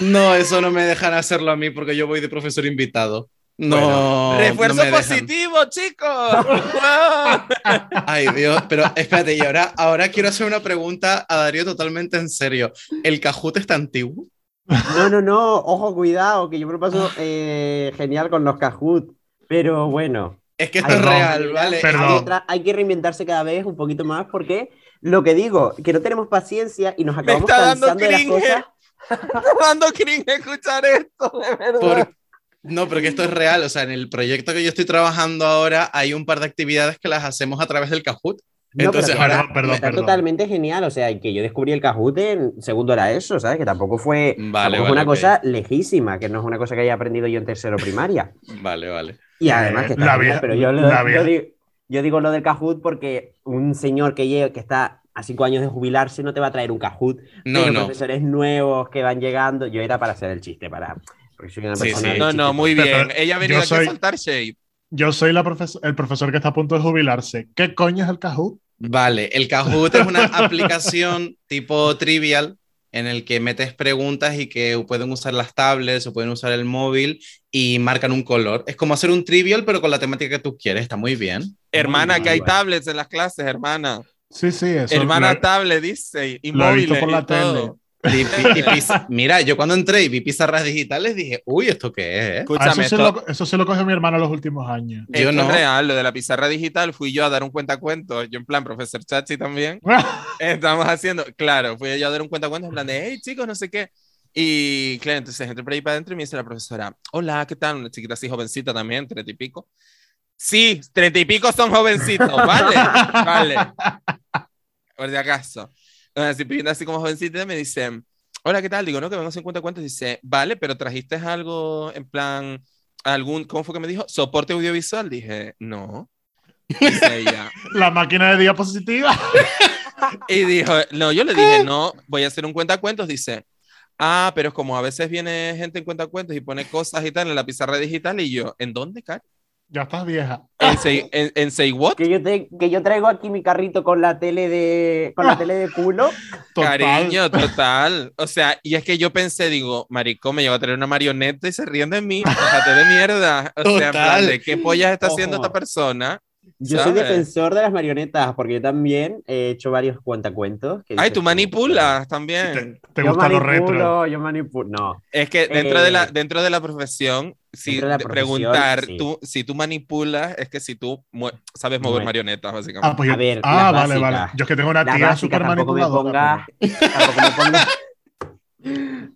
No, eso no me dejan hacerlo a mí porque yo voy de profesor invitado. No. Refuerzo no me dejan. positivo, chicos. [laughs] Ay, Dios, pero espérate, y ahora, ahora quiero hacer una pregunta a Darío totalmente en serio. ¿El Cajut está antiguo? No, no, no, ojo, cuidado, que yo me lo paso eh, genial con los Kahoot. Pero bueno, Es que esto es real, ¿vale? Hay, otra- hay que reinventarse cada vez un poquito más porque lo que digo, que no tenemos paciencia y nos acabamos está dando cansando de las cringe. cosas. [laughs] Está dando cringe escuchar esto, de verdad. Por- No, porque esto es real. O sea, en el proyecto que yo estoy trabajando ahora hay un par de actividades que las hacemos a través del Kahoot. No, pero Entonces que ahora... Perdón, perdón, Está perdón. totalmente genial, o sea, que yo descubrí el Kahoot en segundo era eso, ¿sabes? Que tampoco fue, Vale, tampoco vale, una ok. cosa lejísima, que no es una cosa que haya aprendido yo en tercero primaria. Vale, vale. Y además que está La genial, vieja- pero yo, lo- la yo digo, yo digo lo del Kahoot porque un señor que, lle- que está a cinco años de jubilarse no te va a traer un Kahoot. No, pero no. profesores nuevos que van llegando, yo era para hacer el chiste, para... Porque soy una Sí, persona sí. del No, no, muy Pero bien. Ella ha venido yo aquí soy- a saltar shape. Yo soy la profes- el profesor que está a punto de jubilarse. ¿Qué coño es el Kahoot? Vale, el Kahoot es una aplicación [laughs] tipo trivial en el que metes preguntas y que pueden usar las tablets o pueden usar el móvil y marcan un color. Es como hacer un trivial, pero con la temática que tú quieres. Está muy bien. Hermana, Muy que hay bueno. tablets en las clases, hermana. Sí, sí, eso. hermana lo- tablet, dice. Y lo he visto móviles por la y todo. Y- y- y Mira, yo cuando entré y vi pizarras digitales dije, uy, ¿esto qué es? Ah, Escúchame, eso, esto, lo, eso sí lo coge mi hermano los últimos años. Yo esto no. es real. Lo de la pizarra digital fui yo a dar un cuentacuentos. Yo en plan, profesor Chachi también. [laughs] [laughs] Estamos haciendo, claro, fui yo a dar un cuentacuentos en plan de, hey chicos, no sé qué. Y claro, entonces entré por ahí para adentro y me dice la profesora, hola, ¿qué tal? Una chiquita así jovencita también, treinta y pico. Sí, treinta y pico son jovencitos, ¿vale? [laughs] Vale. Por si acaso. Así, pidiendo así como jovencita, me dice, hola, ¿qué tal? Digo, no, que vengo a 50 cuentos. Dice, vale, pero trajiste algo en plan, algún, ¿cómo fue que me dijo? ¿Soporte audiovisual? Dije, no. Dice ella. [laughs] La máquina de diapositiva. [laughs] Y dijo, no, yo le dije, no, voy a hacer un cuentacuentos. Dice, ah, pero es como a veces viene gente en cuentacuentos y pone cosas y tal en la pizarra digital. Y yo, ¿en dónde, Cari? Ya estás vieja. ¿En Say, en, en Say What? Que yo, te- que yo traigo aquí mi carrito con la tele de, con la tele de culo. [laughs] Total. Cariño, total. O sea, y es que yo pensé, digo, marico, me llevo a traer una marioneta y se ríen de mí. Déjate de mierda. O sea, plan Total. de qué pollas está haciendo Ojo. esta persona. Yo soy ¿Sabes? defensor de las marionetas, porque yo también he hecho varios cuentacuentos. que Ay, tú manipulas también. Te, te gustan los retro. manipulo, yo manipulo. No, Es que dentro, de, la, Eh, dentro de la profesión, si la profesión, preguntar, sí. tú, si tú manipulas, es que si tú mue- sabes mover Bueno. marionetas, básicamente. Ah, pues yo- A ver, ah, vale, básicas. vale. Yo es que tengo una tía súper manipuladora. tampoco me pongas,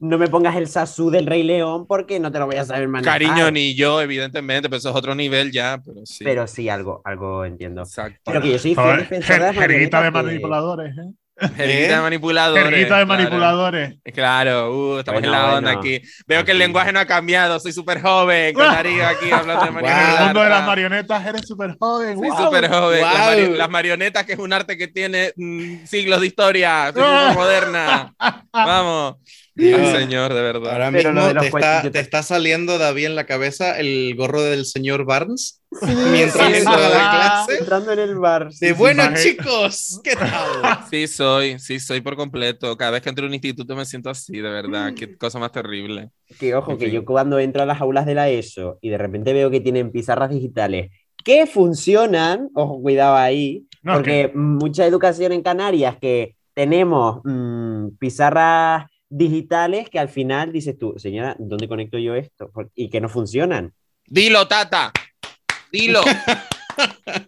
no me pongas el sasú del Rey León porque no te lo voy a saber manejar. Cariño, ni yo, evidentemente, pero eso es otro nivel ya, pero sí. Pero sí, algo, algo entiendo. Exacto. Pero que yo soy fiel de de manipuladores, ¿eh? Jerguita de ¿Eh? manipuladores. Jerguita de claro. manipuladores. Claro, uh, estamos en Bueno, la onda bueno. aquí. Veo que el lenguaje no ha cambiado, soy súper joven, con [laughs] Darío aquí hablando de En el marionetas. mundo de las marionetas eres súper joven. Soy ¡guau! súper joven. Las, Guau. mari- las marionetas, que es un arte que tiene mm, siglos de historia. Soy súper [laughs] moderna. Vamos. Dios. Ay, señor, de verdad. Ahora Pero mismo te está, te te- está saliendo, David, en la cabeza el gorro del señor Barnes mientras sí, entra a la clase. Entrando en el bar. De sí, bueno, chicos, ¿qué tal? Sí, soy, sí, soy por completo. Cada vez que entro a un instituto me siento así, de verdad. Qué cosa más terrible. Que ojo, En que fin. yo cuando entro a las aulas de la ESO y de repente veo que tienen pizarras digitales que funcionan, ojo, cuidado ahí, No, porque mucha educación en Canarias que tenemos mm, pizarras digitales que al final dices tú, señora, ¿dónde conecto yo esto? Y que no funcionan. Dilo, Tata. Dilo. [laughs]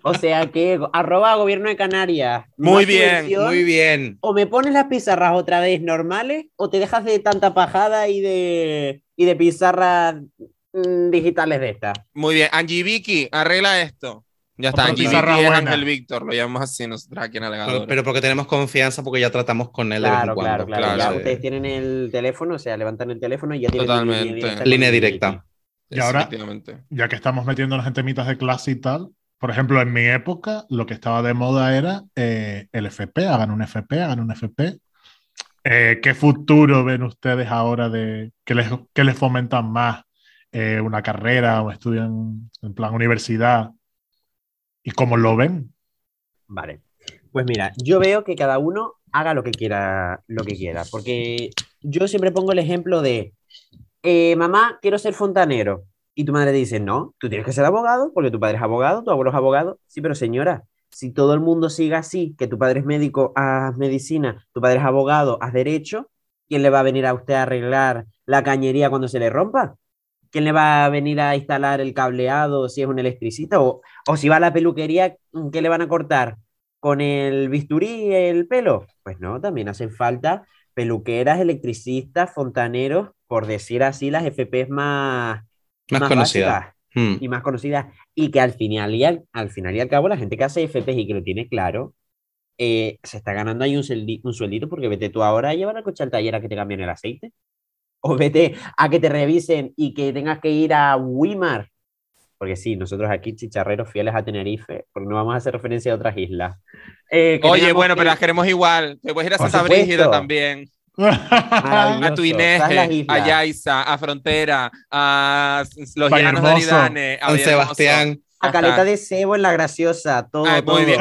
O sea que arroba gobierno de Canarias. Muy bien, Muy bien. O me pones las pizarras otra vez normales o te dejas de tanta pajada y de, y de pizarras mm, digitales de estas. Muy bien. Angie Vicky, arregla esto. Ya está. Vicky es. Ángel Víctor. Lo llamamos así nosotros aquí en Pero, Alegador. pero porque tenemos confianza, porque ya tratamos con él de Claro, vez en claro, cuando. claro. claro. Ya ustedes tienen el teléfono, o sea, levantan el teléfono y ya tienen Totalmente. Línea directa. Y ahora- ya que estamos metiéndonos en temitas de clase y tal, por ejemplo, en mi época lo que estaba de moda era eh, el FP, hagan un FP, hagan un FP. Eh, ¿Qué futuro ven ustedes ahora de que les, que les fomentan más eh, una carrera o estudio en, en plan universidad? ¿Y cómo lo ven? Vale. Pues mira, yo veo que cada uno haga lo que quiera, lo que quiera, porque yo siempre pongo el ejemplo de, eh, mamá, quiero ser fontanero. Y tu madre dice, no, tú tienes que ser abogado, porque tu padre es abogado, tu abuelo es abogado. Sí, pero señora, si todo el mundo sigue así, que tu padre es médico, haz medicina, tu padre es abogado, haz derecho, ¿quién le va a venir a usted a arreglar la cañería cuando se le rompa? ¿Quién le va a venir a instalar el cableado si es un electricista? O, o si va a la peluquería, ¿qué le van a cortar? ¿Con el bisturí el pelo? Pues no, también hacen falta peluqueras, electricistas, fontaneros, por decir así, las FPs más, Más más conocida. básicas Hmm. y más conocidas. Y que al final y al, al final y al cabo, la gente que hace FPs y que lo tiene claro, eh, se está ganando ahí un, sueldi- un sueldito porque vete tú ahora a llevar al coche al taller a que te cambien el aceite. O vete a que te revisen y que tengas que ir a Wimar. Porque sí, nosotros aquí, chicharreros fieles a Tenerife, porque no vamos a hacer referencia a otras islas. Eh, Oye, bueno, que- pero las queremos igual. Te puedes ir a Santa. Brígida también. A tu islas. a Yaiza, a Frontera, a los llanos de. Aridane, a. Sebastián. A. Caleta de Cebo en La Graciosa, todo, Ay, todo. muy bien.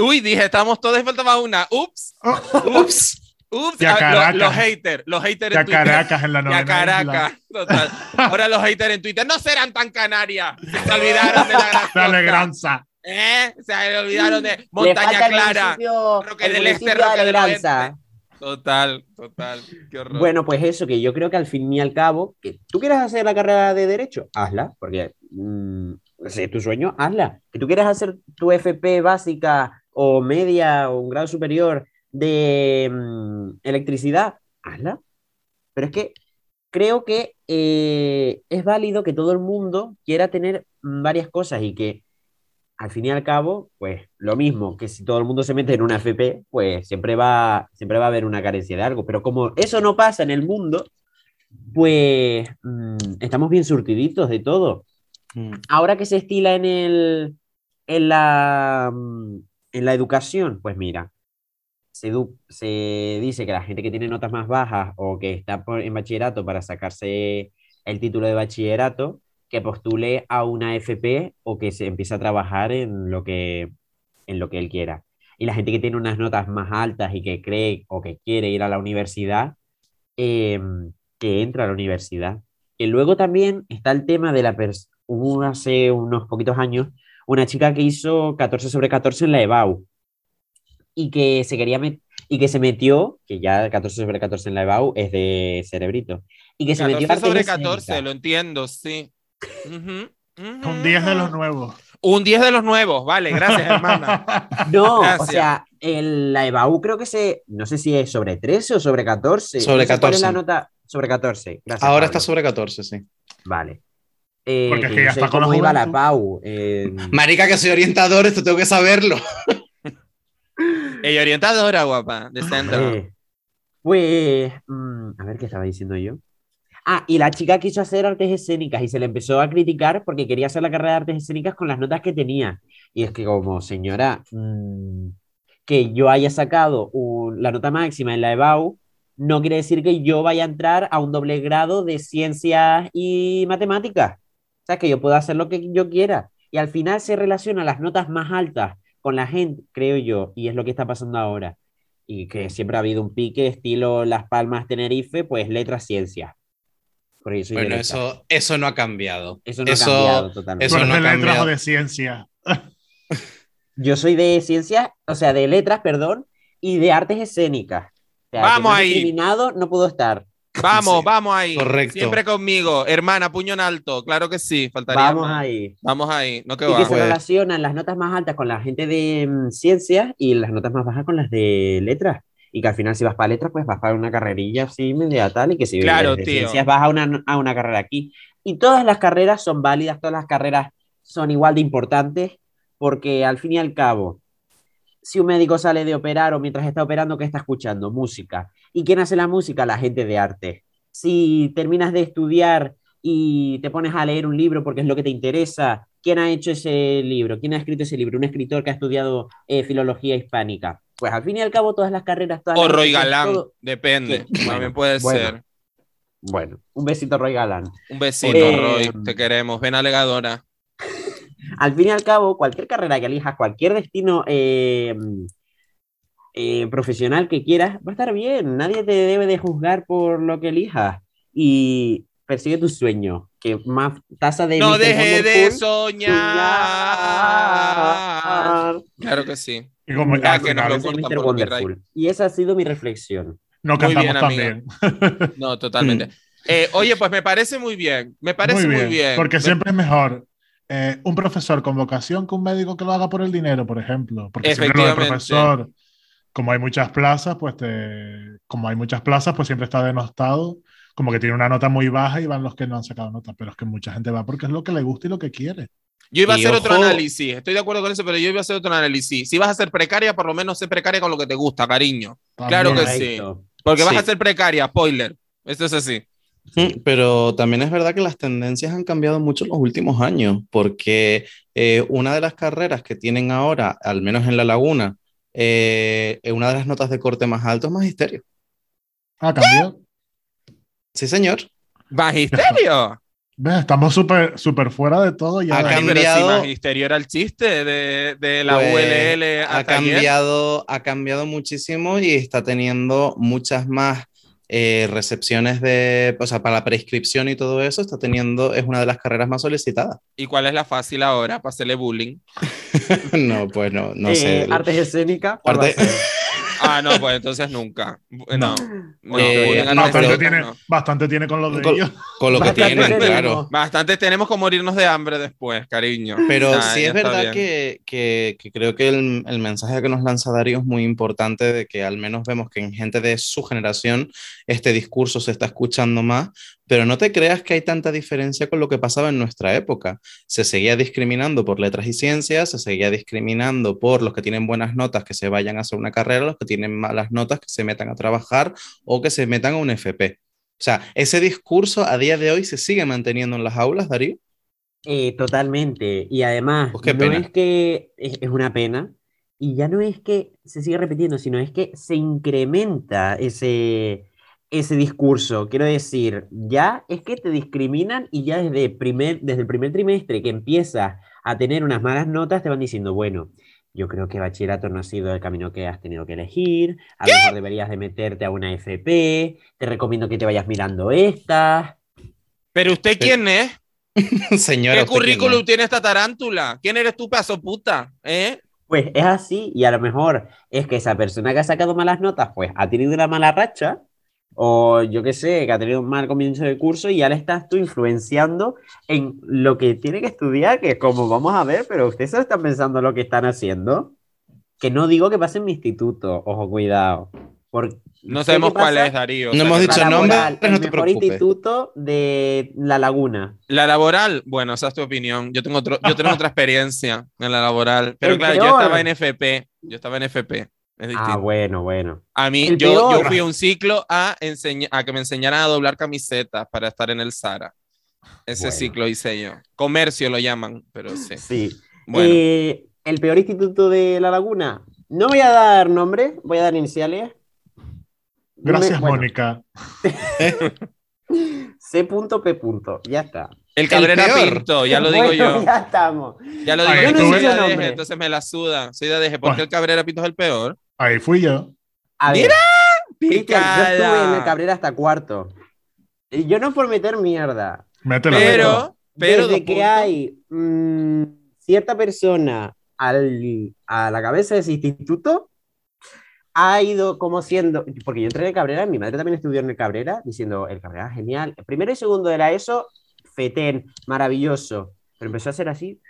Uy, dije, estamos todos y faltaba una. Ups. [laughs] Ups. Ups, a ah, Caracas. los haters, los haters en Twitter. Caracas en la [laughs] novena Caracas, total. Ahora los haters en Twitter no serán tan canarias. Se [laughs] olvidaron de la graciosa. Alegranza. ¿Eh? Se olvidaron de Le Montaña falta el Clara. Roque el del Este, Roque del. Oeste. Total, total. Qué horror. Bueno, pues eso, que yo creo que al fin y al cabo, que tú quieres hacer la carrera de Derecho, hazla, porque mm, si es tu sueño, hazla. Que tú quieres hacer tu FP básica o media o un grado superior de mm, electricidad, hazla. Pero es que creo que eh, es válido que todo el mundo quiera tener mm, varias cosas y que al fin y al cabo, pues lo mismo que si todo el mundo se mete en una FP, pues siempre va, siempre va a haber una carencia de algo. Pero como eso no pasa en el mundo, pues mm, estamos bien surtiditos de todo. Mm. Ahora que se estila en el, en la, en la educación, pues mira, se, dice que la gente que tiene notas más bajas o que está por- en bachillerato para sacarse el título de bachillerato, que postule a una FP o que se empiece a trabajar en lo que, en lo que él quiera. Y la gente que tiene unas notas más altas y que cree o que quiere ir a la universidad, em, que entra a la universidad. Y luego también está el tema de la pers- hubo hace unos poquitos años una chica que hizo 14 sobre 14 en la EBAU y que se quería y que se metió, que ya 14 sobre 14 en la EBAU es de cerebrito, y que se metió 14 artes sobre escénicas. 14, lo entiendo, sí. Ujú, ujú. Un 10 de los nuevos. Un 10 de los nuevos, vale, gracias, hermana. [laughs] No, Gracias. o sea, el, la EBAU creo que se, no sé si es sobre 13 o sobre 14. Sobre No sé ¿Cuál es la 14. nota? Sobre 14. Gracias, Ahora Pablo. está sobre 14, sí. Vale. Eh, Porque es que ya sé está con la cómo iba la. PAU. eh, Marica, que soy orientador, esto tengo que saberlo. [laughs] Ella orientadora, guapa, de centro. eh, pues, mm, a ver qué estaba diciendo yo. Ah, y la chica quiso hacer artes escénicas y se le empezó a criticar porque quería hacer la carrera de artes escénicas con las notas que tenía. Y es que como señora, mm, que yo haya sacado un- la nota máxima en la EBAU, no quiere decir que yo vaya a entrar a un doble grado de ciencias y matemáticas. O sea, que yo puedo hacer lo que yo quiera. Y al final se relaciona las notas más altas con la gente, creo yo, y es lo que está pasando ahora. Y que siempre ha habido un pique estilo Las Palmas, Tenerife, pues letras, ciencias. Porque yo soy Bueno, eso, eso no ha cambiado. Eso no eso- ha cambiado totalmente. eso ¿Tú eres no de ha letras cambiado. o de ciencia? [laughs] Yo soy de ciencias, o sea, de letras, perdón, y de artes escénicas. O sea, Vamos ahí. no puedo estar. Vamos, Sí, vamos ahí. correcto. Siempre conmigo. Hermana, puño en alto. Claro que sí, faltaría. Vamos más. ahí. Vamos ahí. No que Y va. que se Pues- relacionan las notas más altas con la gente de mm, ciencias y las notas más bajas con las de letras. Y que al final si vas para letras, pues vas para una carrerilla así media tal, y que si Claro, de ciencias vas a una, a una carrera aquí. Y todas las carreras son válidas, todas las carreras son igual de importantes, porque al fin y al cabo, si un médico sale de operar o mientras está operando, ¿qué está escuchando? Música. ¿Y quién hace la música? La gente de arte. Si terminas de estudiar y te pones a leer un libro porque es lo que te interesa, ¿quién ha hecho ese libro? ¿Quién ha escrito ese libro? Un escritor que ha estudiado eh, filología hispánica. Pues al fin y al cabo, todas las carreras, todas O las Roy carreras, Galán. todo- Depende. Sí, bueno, También puede bueno. ser. Bueno, un besito, Roy Galán. Un besito, Eh, Roy. Te queremos. Ven alegadora. [laughs] Al fin y al cabo, cualquier carrera que elijas, cualquier destino eh, eh, profesional que quieras, va a estar bien. Nadie te debe de juzgar por lo que elijas. Y persigue tu sueño. Que más tasa de... No deje de soñar. soñar. Claro que sí. Y como al que final lo cortan por Wonderful. Y esa ha sido mi reflexión. no Muy cantamos bien, amiga. bien. [laughs] No, totalmente. Eh, oye, pues me parece muy bien. Me parece muy bien. Porque Me- siempre es mejor eh, un profesor con vocación que un médico que lo haga por el dinero, por ejemplo. Porque siempre lo de profesor, como hay muchas plazas, pues te, como hay muchas plazas, pues siempre está denostado, como que tiene una nota muy baja y van los que no han sacado nota. Pero es que mucha gente va porque es lo que le gusta y lo que quiere. Yo iba a Y hacer otro ojo- análisis. Estoy de acuerdo con eso, pero yo iba a hacer otro análisis. Si vas a ser precaria, por lo menos sé precaria con lo que te gusta, cariño. Claro que También. sí. Porque vas Sí. a ser precaria, spoiler. Esto es así. Pero también es verdad que las tendencias han cambiado mucho en los últimos años, porque eh, una de las carreras que tienen ahora, al menos en La Laguna, eh, una de las notas de corte más alto es magisterio. Ah, cambió. Sí, señor. Magisterio. [laughs] Estamos súper súper fuera de todo ya. Ha si cambiado- Magisterio era el chiste de, de la Pues, ULL ha hasta ayer. cambiado, ha cambiado muchísimo y está teniendo muchas más eh, recepciones de, o sea, para la prescripción y todo eso, está teniendo, es una de las carreras más solicitadas. ¿Y cuál es la fácil ahora para hacerle bullying? [laughs] no, pues no, no Eh, sé. Artes escénicas. [laughs] Ah, no, pues entonces nunca. No. no, Eh, no, bastante, tiene, no. bastante tiene con lo de Con- ellos. Con lo que Bastante tienen, tenemos. claro. Bastante tenemos que morirnos de hambre después, cariño. Pero Ah, sí es verdad que, que- que creo que el, el mensaje que nos lanza Darío es muy importante de que al menos vemos que en gente de su generación este discurso se está escuchando más, pero no te creas que hay tanta diferencia con lo que pasaba en nuestra época. Se seguía discriminando por letras y ciencias, se seguía discriminando por los que tienen buenas notas que se vayan a hacer una carrera, los que tienen malas notas que se metan a trabajar o que se metan a un FP. O sea, ese discurso a día de hoy se sigue manteniendo en las aulas, Darío. Eh, totalmente. Y además, Pues no es que es, es una pena. Y ya no es que se siga repitiendo, sino es que se incrementa ese, ese discurso. Quiero decir, ya es que te discriminan y ya desde, primer, desde el primer trimestre que empiezas a tener unas malas notas, te van diciendo, bueno, yo creo que bachillerato no ha sido el camino que has tenido que elegir, a lo mejor deberías de meterte a una FP, te recomiendo que te vayas mirando estas. Pero usted quién es? [laughs] Señora, ¿Qué ¿usted quién currículum tiene esta tarántula? ¿Quién eres tú, paso puta? ¿Eh? Pues es así, y a lo mejor es que esa persona que ha sacado malas notas, pues ha tenido una mala racha, o yo qué sé, que ha tenido un mal comienzo de curso y ya le estás tú influenciando en lo que tiene que estudiar, que como vamos a ver, pero ustedes están pensando lo que están haciendo. Que no digo que pase en mi instituto, ojo, cuidado. Porque No sabemos cuál es, Darío. o No sea, hemos dicho nombre, pero no el te mejor preocupes. instituto de La Laguna. La laboral, bueno, esa es tu opinión. Yo tengo, otro, yo tengo otra experiencia en la laboral. Pero El claro, yo peor. estaba en FP. Yo estaba en FP. Es distinto. Ah, bueno, bueno. A mí, yo, yo fui a un ciclo a, a que me enseñaran a doblar camisetas para estar en el Zara. Ese Bueno. ciclo hice yo. Comercio lo llaman, pero sí. Sí. Bueno, Eh, el peor instituto de La Laguna. No voy a dar nombre, voy a dar iniciales. Gracias, Bueno, Mónica. [laughs] C.P. Ya está. el Cabrera. Pinto, ya lo digo Bueno, yo. Ya estamos. Ya lo Ay, digo yo. yo no de ADG, nombre. entonces me la suda. Soy de ADG. ¿Por qué Bueno. el Cabrera Pinto es el peor? Ahí fui yo. A ver, Mira, Cristian, yo estuve en el Picada. Cabrera hasta cuarto. Y yo no por meter mierda. Mételo. Pero, pero. Desde que puntos. hay mm, cierta persona al- a la cabeza de ese instituto, ha ido como siendo, porque yo entré en el Cabrera, mi madre también estudió en el Cabrera, diciendo, el Cabrera es genial. El primero y segundo era eso, fetén, maravilloso. Pero empezó a ser así,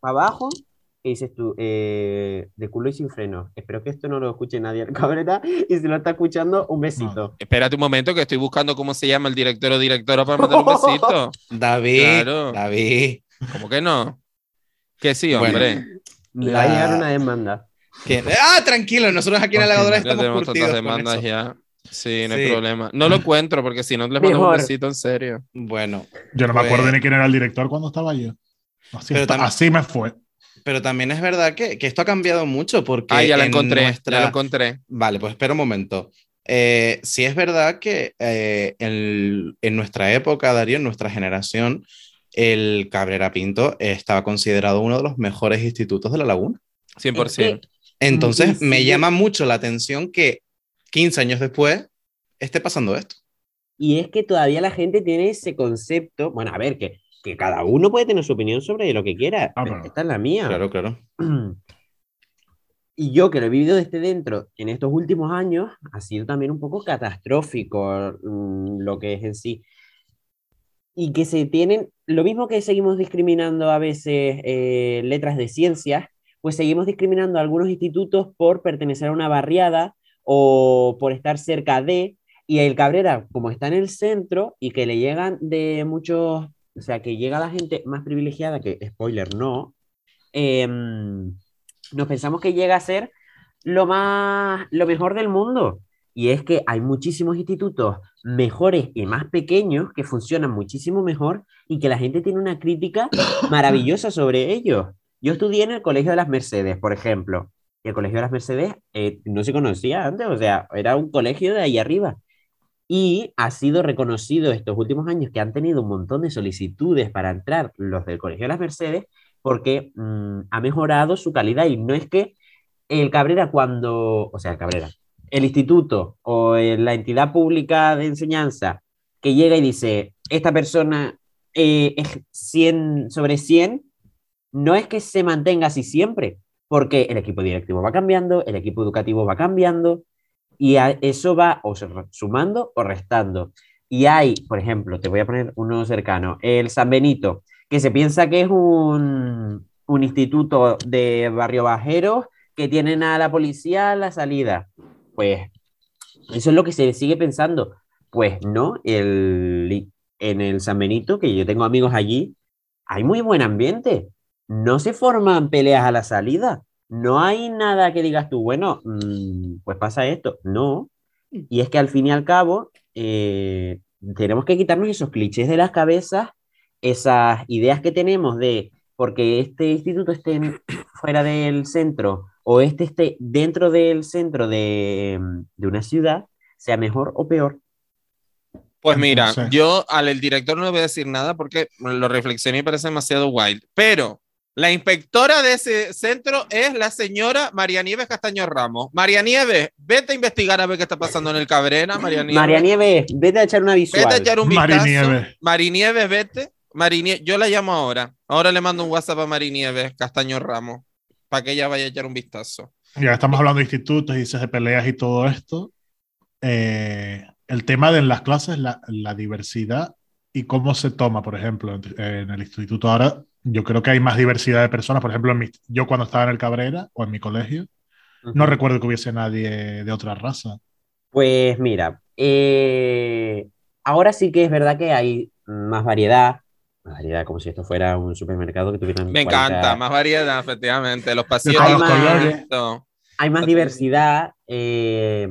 para abajo, y dices tú, eh, de culo y sin freno. Espero que esto no lo escuche nadie en [laughs] Cabrera, y si lo está escuchando, un besito. Espérate un momento que estoy buscando cómo se llama el director o directora para mandar un besito. [laughs] David, Claro. David. ¿Cómo que no? Que sí, Bueno. hombre. Me va a llegar una demanda. que- Ah, tranquilo, nosotros aquí en la lavadora Ya estamos tenemos curtidos tantas con demandas eso. ya. Sí, no hay problema. No lo encuentro porque si no les mando un besito en serio. Bueno, Yo no me Pues- acuerdo ni quién era el director cuando estaba yo. Así, Pero está- también- así me fue. Pero también es verdad que, que esto ha cambiado mucho porque Ah, ya en encontré. nuestra- Ya lo encontré. Vale, pues espera un momento. Eh, sí es verdad que eh, en, en nuestra época, Darío, en nuestra generación, el Cabrera Pinto estaba considerado uno de los mejores institutos de la laguna. 100%. Entonces, Sí, me llama mucho la atención que 15 años después esté pasando esto. Y es que todavía la gente tiene ese concepto, bueno, a ver, que, que cada uno puede tener su opinión sobre lo que quiera, Ah, esta es la mía. Claro, claro. Y yo que lo he vivido desde dentro en estos últimos años, ha sido también un poco catastrófico mm, lo que es en sí. Y que se tienen, lo mismo que seguimos discriminando a veces eh, letras de ciencias, pues seguimos discriminando a algunos institutos por pertenecer a una barriada o por estar cerca de, y el Cabrera, como está en el centro y que le llegan de muchos, o sea, que llega la gente más privilegiada, que spoiler no, em, nos pensamos que llega a ser lo más, lo mejor del mundo. Y es que hay muchísimos institutos mejores y más pequeños que funcionan muchísimo mejor y que la gente tiene una crítica [coughs] maravillosa sobre ellos. Yo estudié en el Colegio de las Mercedes, por ejemplo. Y el Colegio de las Mercedes eh, no se conocía antes, o sea, era un colegio de ahí arriba. Y ha sido reconocido estos últimos años que han tenido un montón de solicitudes para entrar los del Colegio de las Mercedes porque mm, ha mejorado su calidad. Y no es que el Cabrera cuando, o sea, el Cabrera, el instituto o la entidad pública de enseñanza que llega y dice, esta persona eh, es 100 sobre 100, no es que se mantenga así siempre, porque el equipo directivo va cambiando, el equipo educativo va cambiando, y eso va sumando o restando. Y hay, por ejemplo, te voy a poner uno cercano, el San Benito, que se piensa que es un, un instituto de barrio bajero que tienen a la policía a la salida. Pues eso es lo que se sigue pensando. Pues no, el, en el San Benito, que yo tengo amigos allí, hay muy buen ambiente. No se forman peleas a la salida. No hay nada que digas tú, bueno, mm, pues pasa esto. No. Y es que al fin y al cabo, eh, tenemos que quitarnos esos clichés de las cabezas, esas ideas que tenemos de porque este instituto esté [coughs] fuera del centro o este esté dentro del centro de, de una ciudad, sea mejor o peor. Pues mira, yo al director no le voy a decir nada porque lo reflexioné y parece demasiado wild, pero la inspectora de ese centro es la señora María Nieves Castaño Ramos. María Nieves, vete a investigar a ver qué está pasando en el Cabrera. María Nieves, María Nieves vete a echar una visual. Vete a echar un vistazo. María Nieves. María Nieves, vete. María yo la llamo ahora. Ahora le mando un WhatsApp a María Nieves Castaño Ramos para que ella vaya a echar un vistazo. Ya estamos hablando de institutos, dices de peleas y todo esto. Eh, el tema de las clases, la, la, diversidad y cómo se toma, por ejemplo, en, el instituto ahora, yo creo que hay más diversidad de personas. Por ejemplo, yo cuando estaba en el Cabrera o en mi colegio, no recuerdo que hubiese nadie de otra raza. Pues mira, eh, ahora sí que es verdad que hay más variedad, más variedad, como si esto fuera un supermercado que tuvieran. Me encanta, más variedad, efectivamente. Los pasillos. Hay, más, hay más diversidad. Eh,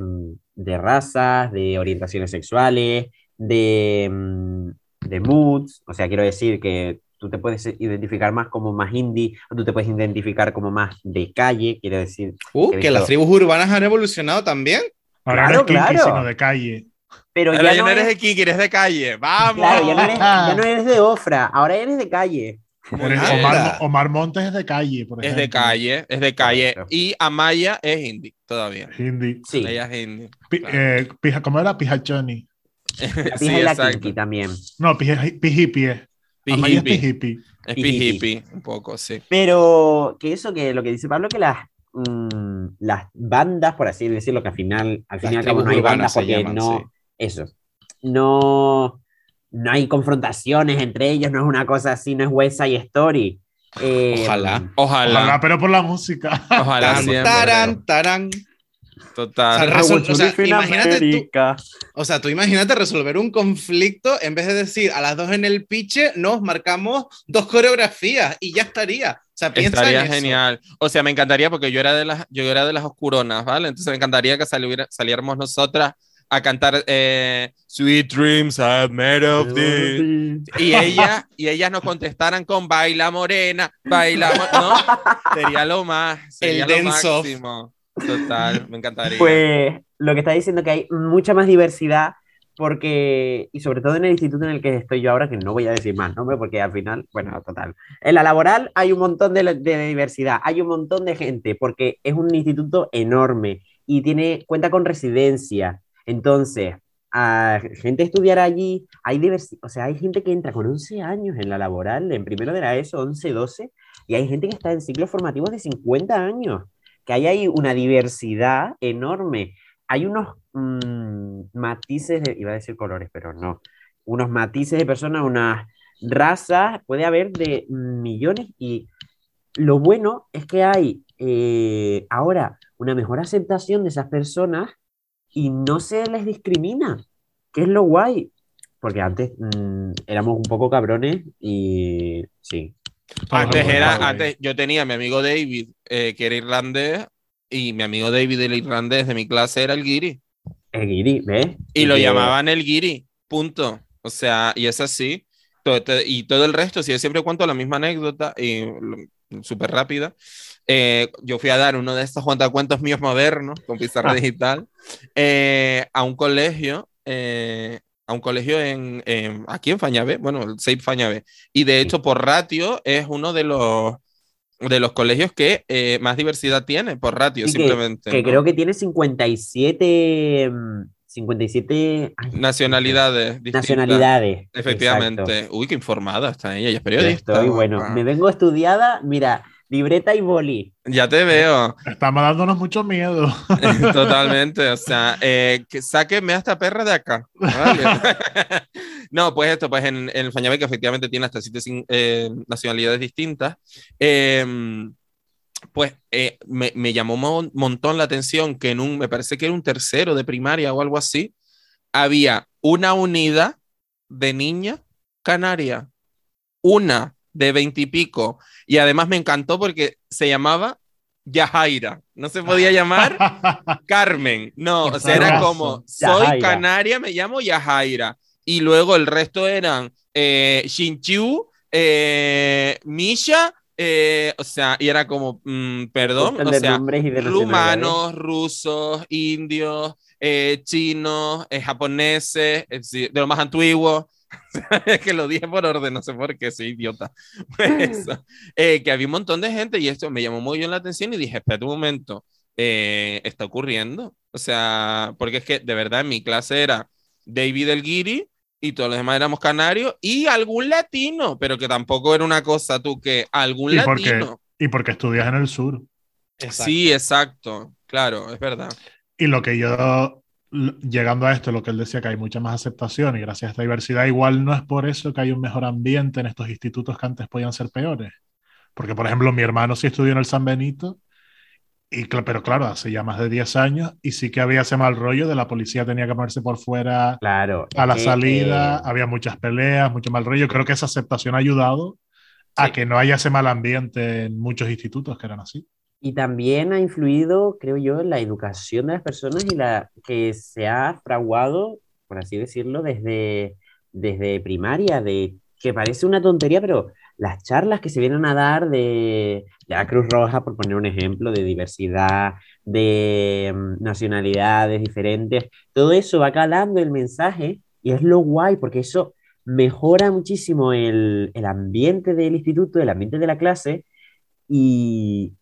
de razas, de orientaciones sexuales, de, mm, de moods, o sea, quiero decir que tú te puedes identificar más como más indie, o tú te puedes identificar como más de calle, quiero decir. Uh, que, las tribus urbanas han evolucionado también. Ahora claro, no es claro. sino de calle. Pero ya, no, eres de Kiki, eres de calle. Vamos. Claro, ya no, eres, ya no eres de Ofra, ahora eres de calle. Omar, Montes es de calle, por ejemplo. Es de calle, es de calle. Y Amaya es hindi todavía. Hindi. Sí. Ella es hindi. Eh, ¿Cómo era? Pijachoni. [laughs] sí, la Kinky también. No, Pijipi es. Amaya es Pijipi. Es Pijipi, un poco, sí. Pero que eso, que lo que dice Pablo, que las, mm, las bandas, por así decirlo, que al final, al fin y al cabo no hay bandas porque no. Eso. No no hay confrontaciones entre ellos, no es una cosa así, no es West Side Story. Eh, ojalá, ojalá, pero por la música. Ojalá Tarán, tarán. Total. O sea, imagínate tú, o sea, tú imagínate resolver un conflicto en vez de decir a las dos en el piche, nos marcamos dos coreografías y ya estaría. O sea, piensa estaría genial. O sea, me encantaría porque yo era de las, yo era de las oscuronas, ¿vale? Entonces me encantaría que saliera, saliéramos nosotras a cantar eh, Sweet Dreams are made of this. Y, ella, y ellas nos contestaran con Baila Morena, Baila ¿no? [laughs] Sería lo más, sería lo máximo. Total, me encantaría. Pues lo que está diciendo que hay mucha más diversidad porque, y sobre todo en el instituto en el que estoy yo ahora, que no voy a decir más nombre porque al final, bueno, total. En la laboral hay un montón de, de diversidad, hay un montón de gente, porque es un instituto enorme y tiene, cuenta con residencia, entonces, a gente estudiar allí, hay o sea, hay gente que entra con 11 años en la laboral, en primero de la ESO, 11, 12, y hay gente que está en ciclos formativos de 50 años, que hay ahí una diversidad enorme. Hay unos mm, matices, de, iba a decir colores, pero no, unos matices de personas, unas razas, puede haber de millones y lo bueno es que hay eh, ahora una mejor aceptación de esas personas y no se les discrimina, que es lo guay. Porque antes mm, éramos un poco cabrones y sí. Antes era, antes yo tenía a mi amigo David, eh, que era irlandés, y mi amigo David, el irlandés de mi clase, era el Giri. El Giri, ¿ves? Y, lo llamaban el Giri, punto. O sea, y es así. y todo el resto, si yo siempre cuento la misma anécdota, y súper rápida. Eh, yo fui a dar uno de estos cuentacuentos míos modernos con pizarra [laughs] digital eh, a un colegio eh, a un colegio en, en- aquí en Fañabe, bueno, el SEIP Fañabe. Y de hecho, por ratio, es uno de los, de los colegios que eh, más diversidad tiene, por ratio, Sí, simplemente. Que ¿no? creo que tiene 57, mm, 57 ay, Nacionalidades distintas. nacionalidades. Efectivamente. Exacto. Uy, qué informada está ella, ella es periodista. Estoy, bueno, me vengo estudiada, mira, libreta y boli. Ya te veo. Estamos dándonos mucho miedo. [laughs] Totalmente, o sea, [laughs] eh, que sáquenme a esta perra de acá. ¿vale? [laughs] no, pues esto, pues en, en el Fañabe, que efectivamente tiene hasta siete sin- eh, nacionalidades distintas, eh, pues eh, me, me llamó un montón la atención que en un, me parece que era un tercero de primaria o algo así, había una unidad de niña canaria, una de veintipico, y, además me encantó porque se llamaba Yajaira, no se podía llamar [laughs] Carmen, no, o sea, era como, soy canaria, me llamo Yajaira. Y luego el resto eran eh, Shinchu, eh, Misha, eh, o sea, y era como, mm, perdón, o sea, rumanos, rusos, indios, eh, chinos, eh, japoneses, de lo más antiguo. [laughs] Es que lo dije por orden, no sé por qué, soy idiota. [laughs] Pues. Eh, que había un montón de gente y esto me llamó muy bien la atención y dije, espera un momento, eh, está ocurriendo. O sea, porque es que de verdad en mi clase era David El Guiri y todos los demás éramos canarios y algún latino, pero que tampoco era una cosa tú que algún ¿Y latino. y porque estudias en el sur. Sí, exacto, claro, es verdad. Y lo que yo, llegando a esto, lo que él decía, que hay mucha más aceptación y gracias a esta diversidad, igual no es por eso que hay un mejor ambiente en estos institutos que antes podían ser peores. Porque, por ejemplo, mi hermano sí estudió en el San Benito, y, pero claro, hace ya más de 10 años, y sí que había ese mal rollo de la policía tenía que ponerse por fuera Claro. a la salida, eh, había muchas peleas, mucho mal rollo. Creo que esa aceptación ha ayudado a que no haya ese mal ambiente en muchos institutos que eran así. Y también ha influido, creo yo, en la educación de las personas y la que se ha fraguado, por así decirlo, desde, desde primaria, de que parece una tontería, pero las charlas que se vienen a dar de, de la Cruz Roja, por poner un ejemplo, de diversidad, de mm, nacionalidades diferentes, todo eso va calando el mensaje y es lo guay, porque eso mejora muchísimo el, el ambiente del instituto, el ambiente de la clase y,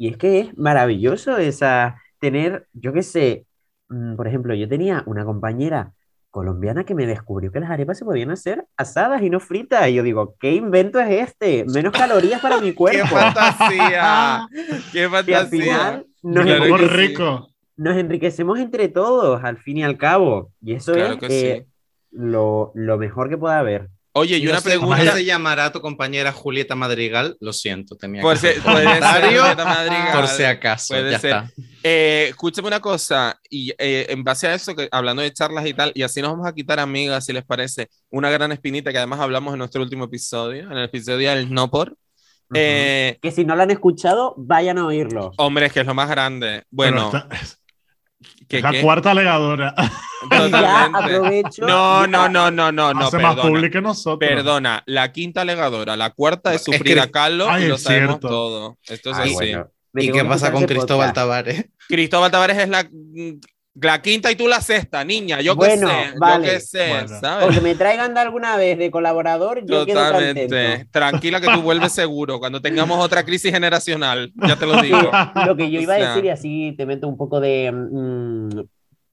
y es que es maravilloso esa, tener, yo qué sé, mm, por ejemplo, yo tenía una compañera colombiana que me descubrió que las arepas se podían hacer asadas y no fritas. Y yo digo, ¿qué invento es este? Menos calorías para mi [laughs] ¡Qué cuerpo. fantasía! [laughs] ¡Qué Y al fantasía! final nos, Claro rico. nos enriquecemos entre todos, al fin y al cabo. Y eso Claro es que eh, sí. lo, lo mejor que puede haber. Oye, y una no sé cómo pregunta. se llamará tu compañera Julieta Madrigal. Lo siento, tenía Por que si, puede ser Julieta Madrigal. por si acaso. Puede ya ser. está. Eh, escúchame una cosa, y eh, en base a eso, que, hablando de charlas y tal, y así nos vamos a quitar, amigas, si les parece, una gran espinita que además hablamos en nuestro último episodio, en el episodio del No Por. Eh, Que si no lo han escuchado, vayan a oírlo. hombre, es que es lo más grande. Pero Bueno, esta- la cuarta alegadora. Y [laughs] ya totalmente. aprovecho. No, no, no, no, no, no, Hace más perdona. público que nosotros. Perdona, la quinta alegadora, la cuarta es Es que- Kahlo Ay, y lo sabemos cierto. todo. Esto es Ay, así. bueno, ¿Y qué pasa con ese Cristóbal. Tavares? Cristóbal Tavares es la, la quinta y tú la sexta, niña. Yo Bueno, qué sé, vale. yo qué sé, Bueno. ¿sabes? O que me traigan de alguna vez de colaborador, yo quedo Totalmente. contento. Tranquila que tú vuelves seguro cuando tengamos otra crisis generacional. Ya te lo digo. Lo que yo O iba a sea. decir, y así te meto un poco de mm,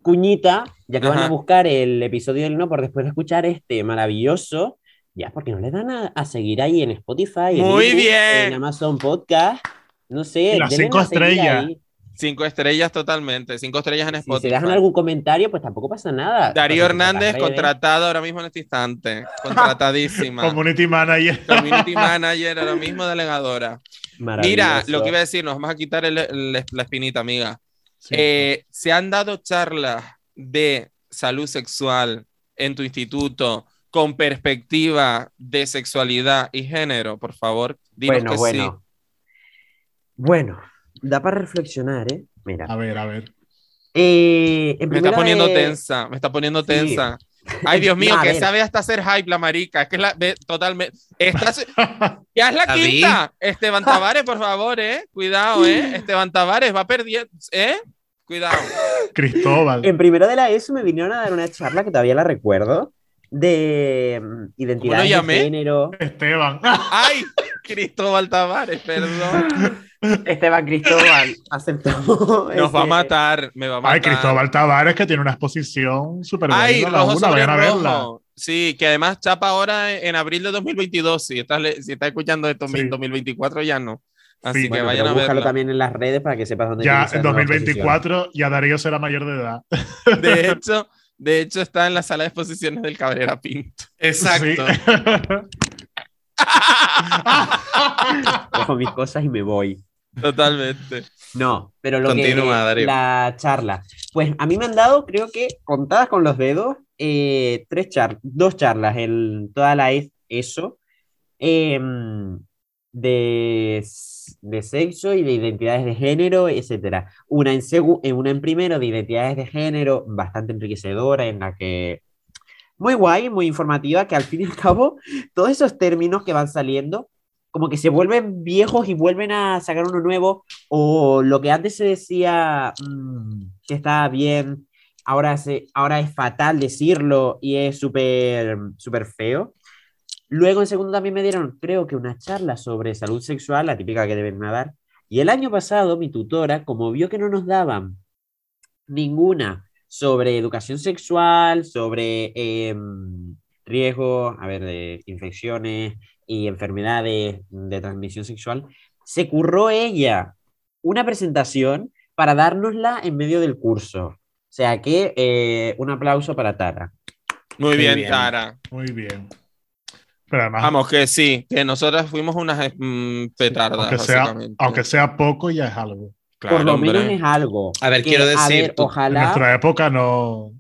cuñita, ya que van a buscar el episodio del No por después de escuchar este maravilloso, ya porque no le dan a, a seguir ahí en Spotify, en Muy iVoox, bien. en Amazon Podcast, no sé, las cinco a estrellas. ahí. Cinco estrellas totalmente. Cinco estrellas en Si Spotify. se dejan algún comentario, pues tampoco pasa nada. Darío Hernández, contratado ahora mismo en este instante. [laughs] Contratadísima. Community manager. Community [laughs] manager, ahora mismo delegadora. Mira, lo que iba a decir, nos vamos a quitar el- el- la espinita, amiga. Sí. Eh, ¿Se han dado charlas de salud sexual en tu instituto con perspectiva de sexualidad y género? Por favor, dinos Bueno, que bueno. Bueno, da para reflexionar, ¿eh? Mira. A ver, a ver. Eh, sí. Me está poniendo de- tensa, me está poniendo Sí. tensa. Ay, Dios [laughs] mío, que ver. sabe hasta hacer hype la marica. Es que es la totalmente. Estás, [laughs] ya es la quinta. Esteban Tavares, por favor, eh. Cuidado, eh. [laughs] Esteban Tavares va perdiendo, eh. Cuidado. Cristóbal. En primero de la ESO me vinieron a dar una charla que todavía la recuerdo de mm, identidad de género. Esteban. ¡Ay! Cristóbal Tavares, perdón. Esteban Cristóbal aceptó. [laughs] Nos va a ese- matar, me va a matar. Ay, Cristóbal Tavares, que tiene una exposición súper Ay, buena. rojo una, vayan a verla. Sí, que además chapa ahora en abril de 2022. Si estás, si estás escuchando esto Sí. en 2024 ya no. Así Sí. que Bueno, vayan a búscalo verla. también en las redes para que sepas dónde Ya en nueva 2024 ya Darío será mayor de edad. [laughs] De [laughs] hecho, de hecho está en la sala de exposiciones del Cabrera Pinto. Exacto. posición. Cojo mis cosas y me voy. Totalmente. No, pero lo Continúa, que Darío. la charla. Pues a mí me han dado, creo que contadas con los dedos, eh, tres char dos charlas en toda la E- ESO em, de, de sexo y de identidades de género, etcétera. Una en, eh, una en primero de identidades de género, bastante enriquecedora, en la que muy guay, muy informativa, que al fin y al cabo, todos esos términos que van saliendo, como que se vuelven viejos y vuelven a sacar uno nuevo, o lo que antes se decía mm, que estaba bien, ahora, se, ahora es fatal decirlo y es súper súper feo. Luego en segundo también me dieron, creo que una charla sobre salud sexual, la típica que deben dar. Y el año pasado mi tutora, como vio que no nos daban ninguna sobre educación sexual, sobre em, riesgo, a ver, de infecciones y enfermedades de transmisión sexual, se curró ella una presentación para dárnosla en medio del curso. O sea que eh, un aplauso para Tara. Muy Muy bien, bien. Tara. Muy bien. Pero además, Vamos, que sí, que nosotras fuimos unas mm, petardas, aunque, sea, aunque sea poco, ya es algo. Claro, Por lo hombre. menos es algo. A ver, que, quiero a decir, ver, tú- En ojalá. nuestra época no.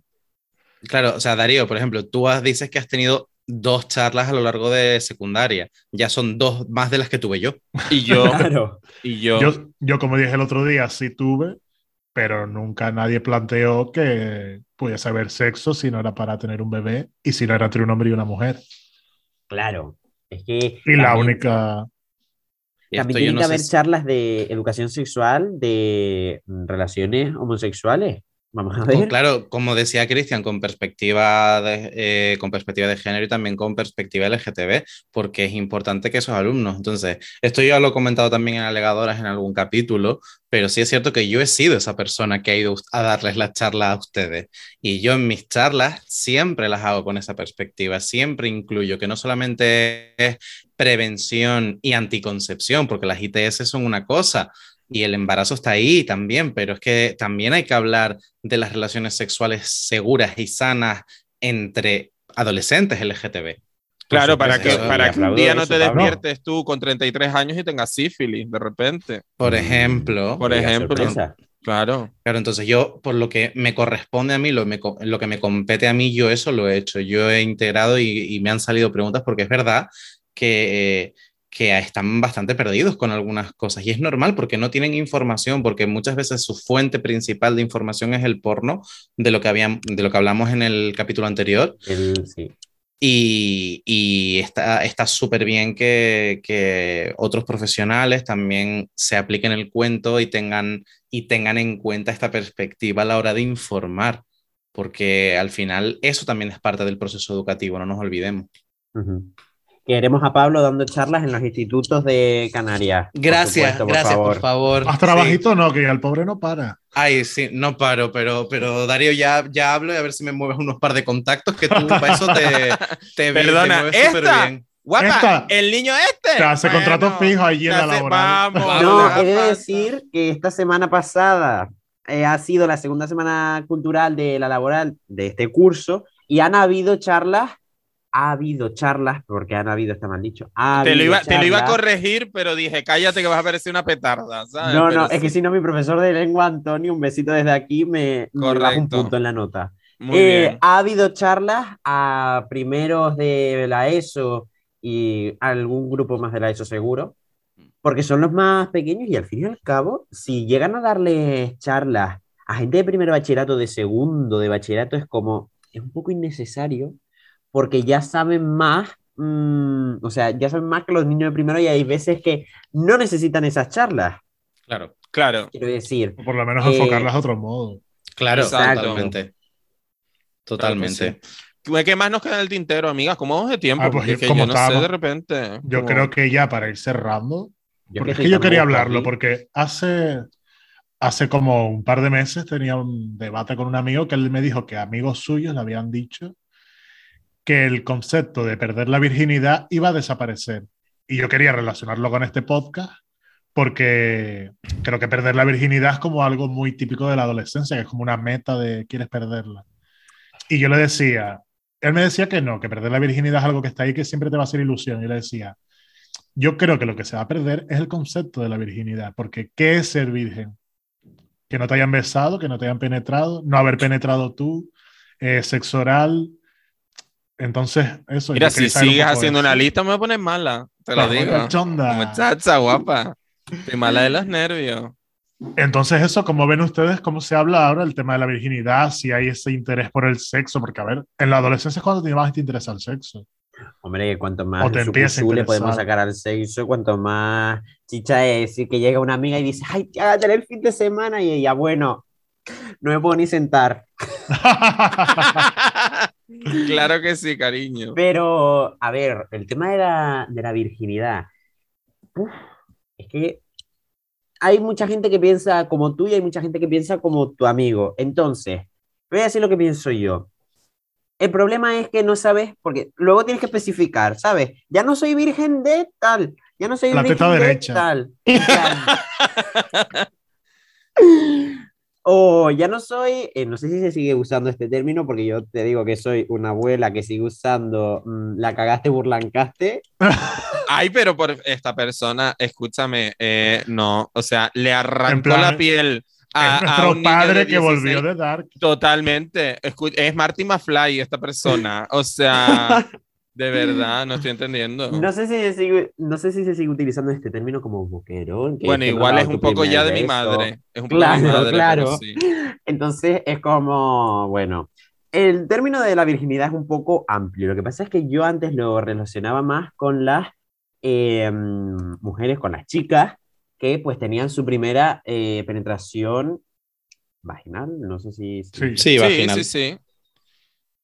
Claro, o sea, Darío, por ejemplo, tú has- dices que has tenido dos charlas a lo largo de secundaria. Ya son dos más de las que tuve yo. Y yo, [laughs] Claro. y yo. Yo, yo, como dije el otro día, sí tuve, pero nunca nadie planteó que pudiese haber sexo si no era para tener un bebé y si no era entre un hombre y una mujer. Claro. Es que Y la también- única. Y También tiene no que haber si- charlas de educación sexual, de relaciones homosexuales. Vamos a ver. Claro, como decía Cristian, con perspectiva de, eh, con perspectiva de género y también con perspectiva LGTB, porque es importante que esos alumnos. Entonces, esto ya lo he comentado también en alegadoras en algún capítulo, pero sí es cierto que yo he sido esa persona que ha ido a darles la charla a ustedes. Y yo en mis charlas siempre las hago con esa perspectiva, siempre incluyo que no solamente es prevención y anticoncepción, porque las ITS son una cosa, y el embarazo está ahí también, pero es que también hay que hablar de las relaciones sexuales seguras y sanas entre adolescentes LGTB. Claro, para que, para que un día no te despiertes tú con 33 años y tengas sífilis de repente. Por ejemplo, Por ejemplo. Claro. claro, entonces yo, por lo que me corresponde a mí, lo, me lo que me compete a mí, yo eso lo he hecho. Yo he integrado y, y me han salido preguntas porque es verdad que, que están bastante perdidos con algunas cosas y es normal porque no tienen información, porque muchas veces su fuente principal de información es el porno, de lo que, habían, de lo que hablamos en el capítulo anterior. El- sí. Y, y está está súper bien que, que otros profesionales también se apliquen el cuento y tengan, y tengan en cuenta esta perspectiva a la hora de informar, porque al final eso también es parte del proceso educativo, no nos olvidemos. Ujú. Queremos a Pablo dando charlas en los institutos de Canarias. por Gracias, supuesto, por gracias, favor. por favor. Más Sí. trabajito no, que el pobre no para. Ay, sí, no paro, pero, pero Darío, ya, ya hablo y a ver si me mueves unos par de contactos que tú para eso te, [laughs] te, vi- te Perdona, mueves súper esta. bien. Guapa, Esta. el niño este. Te hace contrato fijo allí en la laboral. Vamos, No, he de decir que esta semana pasada eh, ha sido la segunda semana cultural de la laboral de este curso y han habido charlas, ha habido charlas, porque han habido, está mal dicho. ha Te lo, iba, te lo iba a corregir, pero dije, cállate que vas a parecer una petarda. ¿sabes? No, Pero no, es que sí. si no, mi profesor de lengua, Antonio, un besito desde aquí, me, me baja un punto en la nota. Eh, ha habido charlas a primeros de la ESO y algún grupo más de la ESO seguro, porque son los más pequeños y al fin y al cabo, si llegan a darles charlas a gente de primer bachillerato, de segundo, de bachillerato, es como, es un poco innecesario, porque ya saben más, mm, o sea, ya saben más que los niños de primero y hay veces que no necesitan esas charlas. Claro. Claro. Quiero decir, O por lo menos Eh, enfocarlas de otro modo. Claro, Exacto. totalmente. Totalmente. ¿Qué qué más nos queda en el tintero, amigas? ¿Cómo vamos de tiempo? Ah, pues Porque es que como yo no sé de repente. Yo como- creo que ya para ir cerrando, yo porque es que yo quería hablarlo, aquí. porque hace, hace como un par de meses tenía un debate con un amigo que él me dijo que amigos suyos le habían dicho que el concepto de perder la virginidad iba a desaparecer. Y yo quería relacionarlo con este podcast porque creo que perder la virginidad es como algo muy típico de la adolescencia, que es como una meta de quieres perderla. Y yo le decía, él me decía que no, que perder la virginidad es algo que está ahí, que siempre te va a hacer ilusión. Y le decía, yo creo que lo que se va a perder es el concepto de la virginidad, porque ¿qué es ser virgen? Que no te hayan besado, que no te hayan penetrado, no haber penetrado tú, eh, sexo oral. Entonces, eso. Mira, si un sigues haciendo una lista, me voy a poner mala. Te lo digo. Muchacha guapa. Estoy mala de los nervios. Entonces, eso, como ven ustedes, cómo se habla ahora el tema de la virginidad, si hay ese interés por el sexo, porque a ver, en la adolescencia es cuando te más te interesa el sexo. Hombre, cuanto más O te empieza a sucusú le podemos sacar al sexo, cuanto más chicha es decir que llega una amiga y dice, ay, ya va a tener fin de semana y ella, bueno, no me puedo ni sentar. [laughs] claro que sí, cariño. Pero, a ver, el tema de la, de la virginidad, uf, es que hay mucha gente que piensa como tú y hay mucha gente que piensa como tu amigo. Entonces, voy a decir lo que pienso yo. El problema es que no sabes, porque luego tienes que especificar, ¿sabes? Ya no soy virgen de tal, ya no soy La virgen teta de derecha. tal. [laughs] En [laughs] O ya no soy, eh, no sé si se sigue usando este término, porque yo te digo que soy una abuela que sigue usando mm, la cagaste, burlancaste. [laughs] Ay, pero por esta persona, escúchame, eh, no, o sea, le arrancó plan, la piel a, es un niño padre de que volvió 16. de Dark. Totalmente. Escu- es Marty McFly esta persona. O sea, [laughs] de verdad, no estoy entendiendo. No sé si se sigue, no sé si se sigue utilizando este término como boquerón. que bueno, igual es un poco ya de mi madre. Es un poco de mi Claro, madre, claro. sí. Entonces es como, bueno, el término de la virginidad es un poco amplio. Lo que pasa es que yo antes lo relacionaba más con las eh, mujeres, con las chicas, que pues tenían su primera eh, penetración vaginal, no sé si... si- Sí. Sí, Sí, vaginal. sí, sí.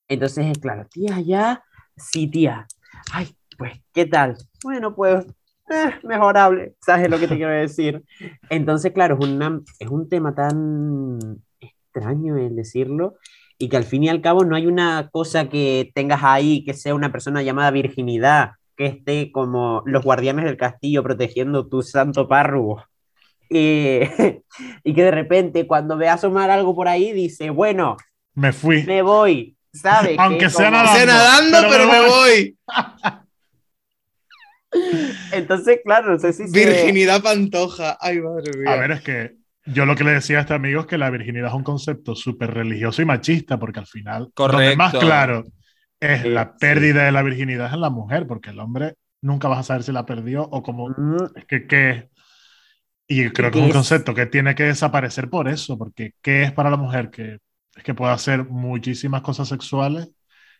Entonces es claro, tía, ya, sí, tía. Ay, pues, ¿qué tal? Bueno, pues, eh, mejorable, ¿sabes lo que te quiero decir? Entonces, claro, es, una- es un tema tan extraño el decirlo y que al fin y al cabo no hay una cosa que tengas ahí que sea una persona llamada virginidad, que esté como los guardianes del castillo protegiendo tu santo párrugo. Y, [laughs] y que de repente cuando ve asomar algo por ahí dice, bueno, Me fui. me voy, ¿sabes? [laughs] Que Aunque es sea como- nadando. Sea nadando, pero pero me voy. [laughs] Entonces, claro, no sé si se- Virginidad pantoja. Ay, madre mía. A ver, es que yo lo que le decía a este amigo es que la virginidad es un concepto súper religioso y machista, porque al final, donde Correcto. más claro es Sí, la sí. pérdida de la virginidad en la mujer, porque el hombre nunca vas a saber si la perdió o como Mm, es que qué. Y creo que ¿Qué es un concepto que tiene que desaparecer por eso, porque ¿qué es para la mujer? Que es que puede hacer muchísimas cosas sexuales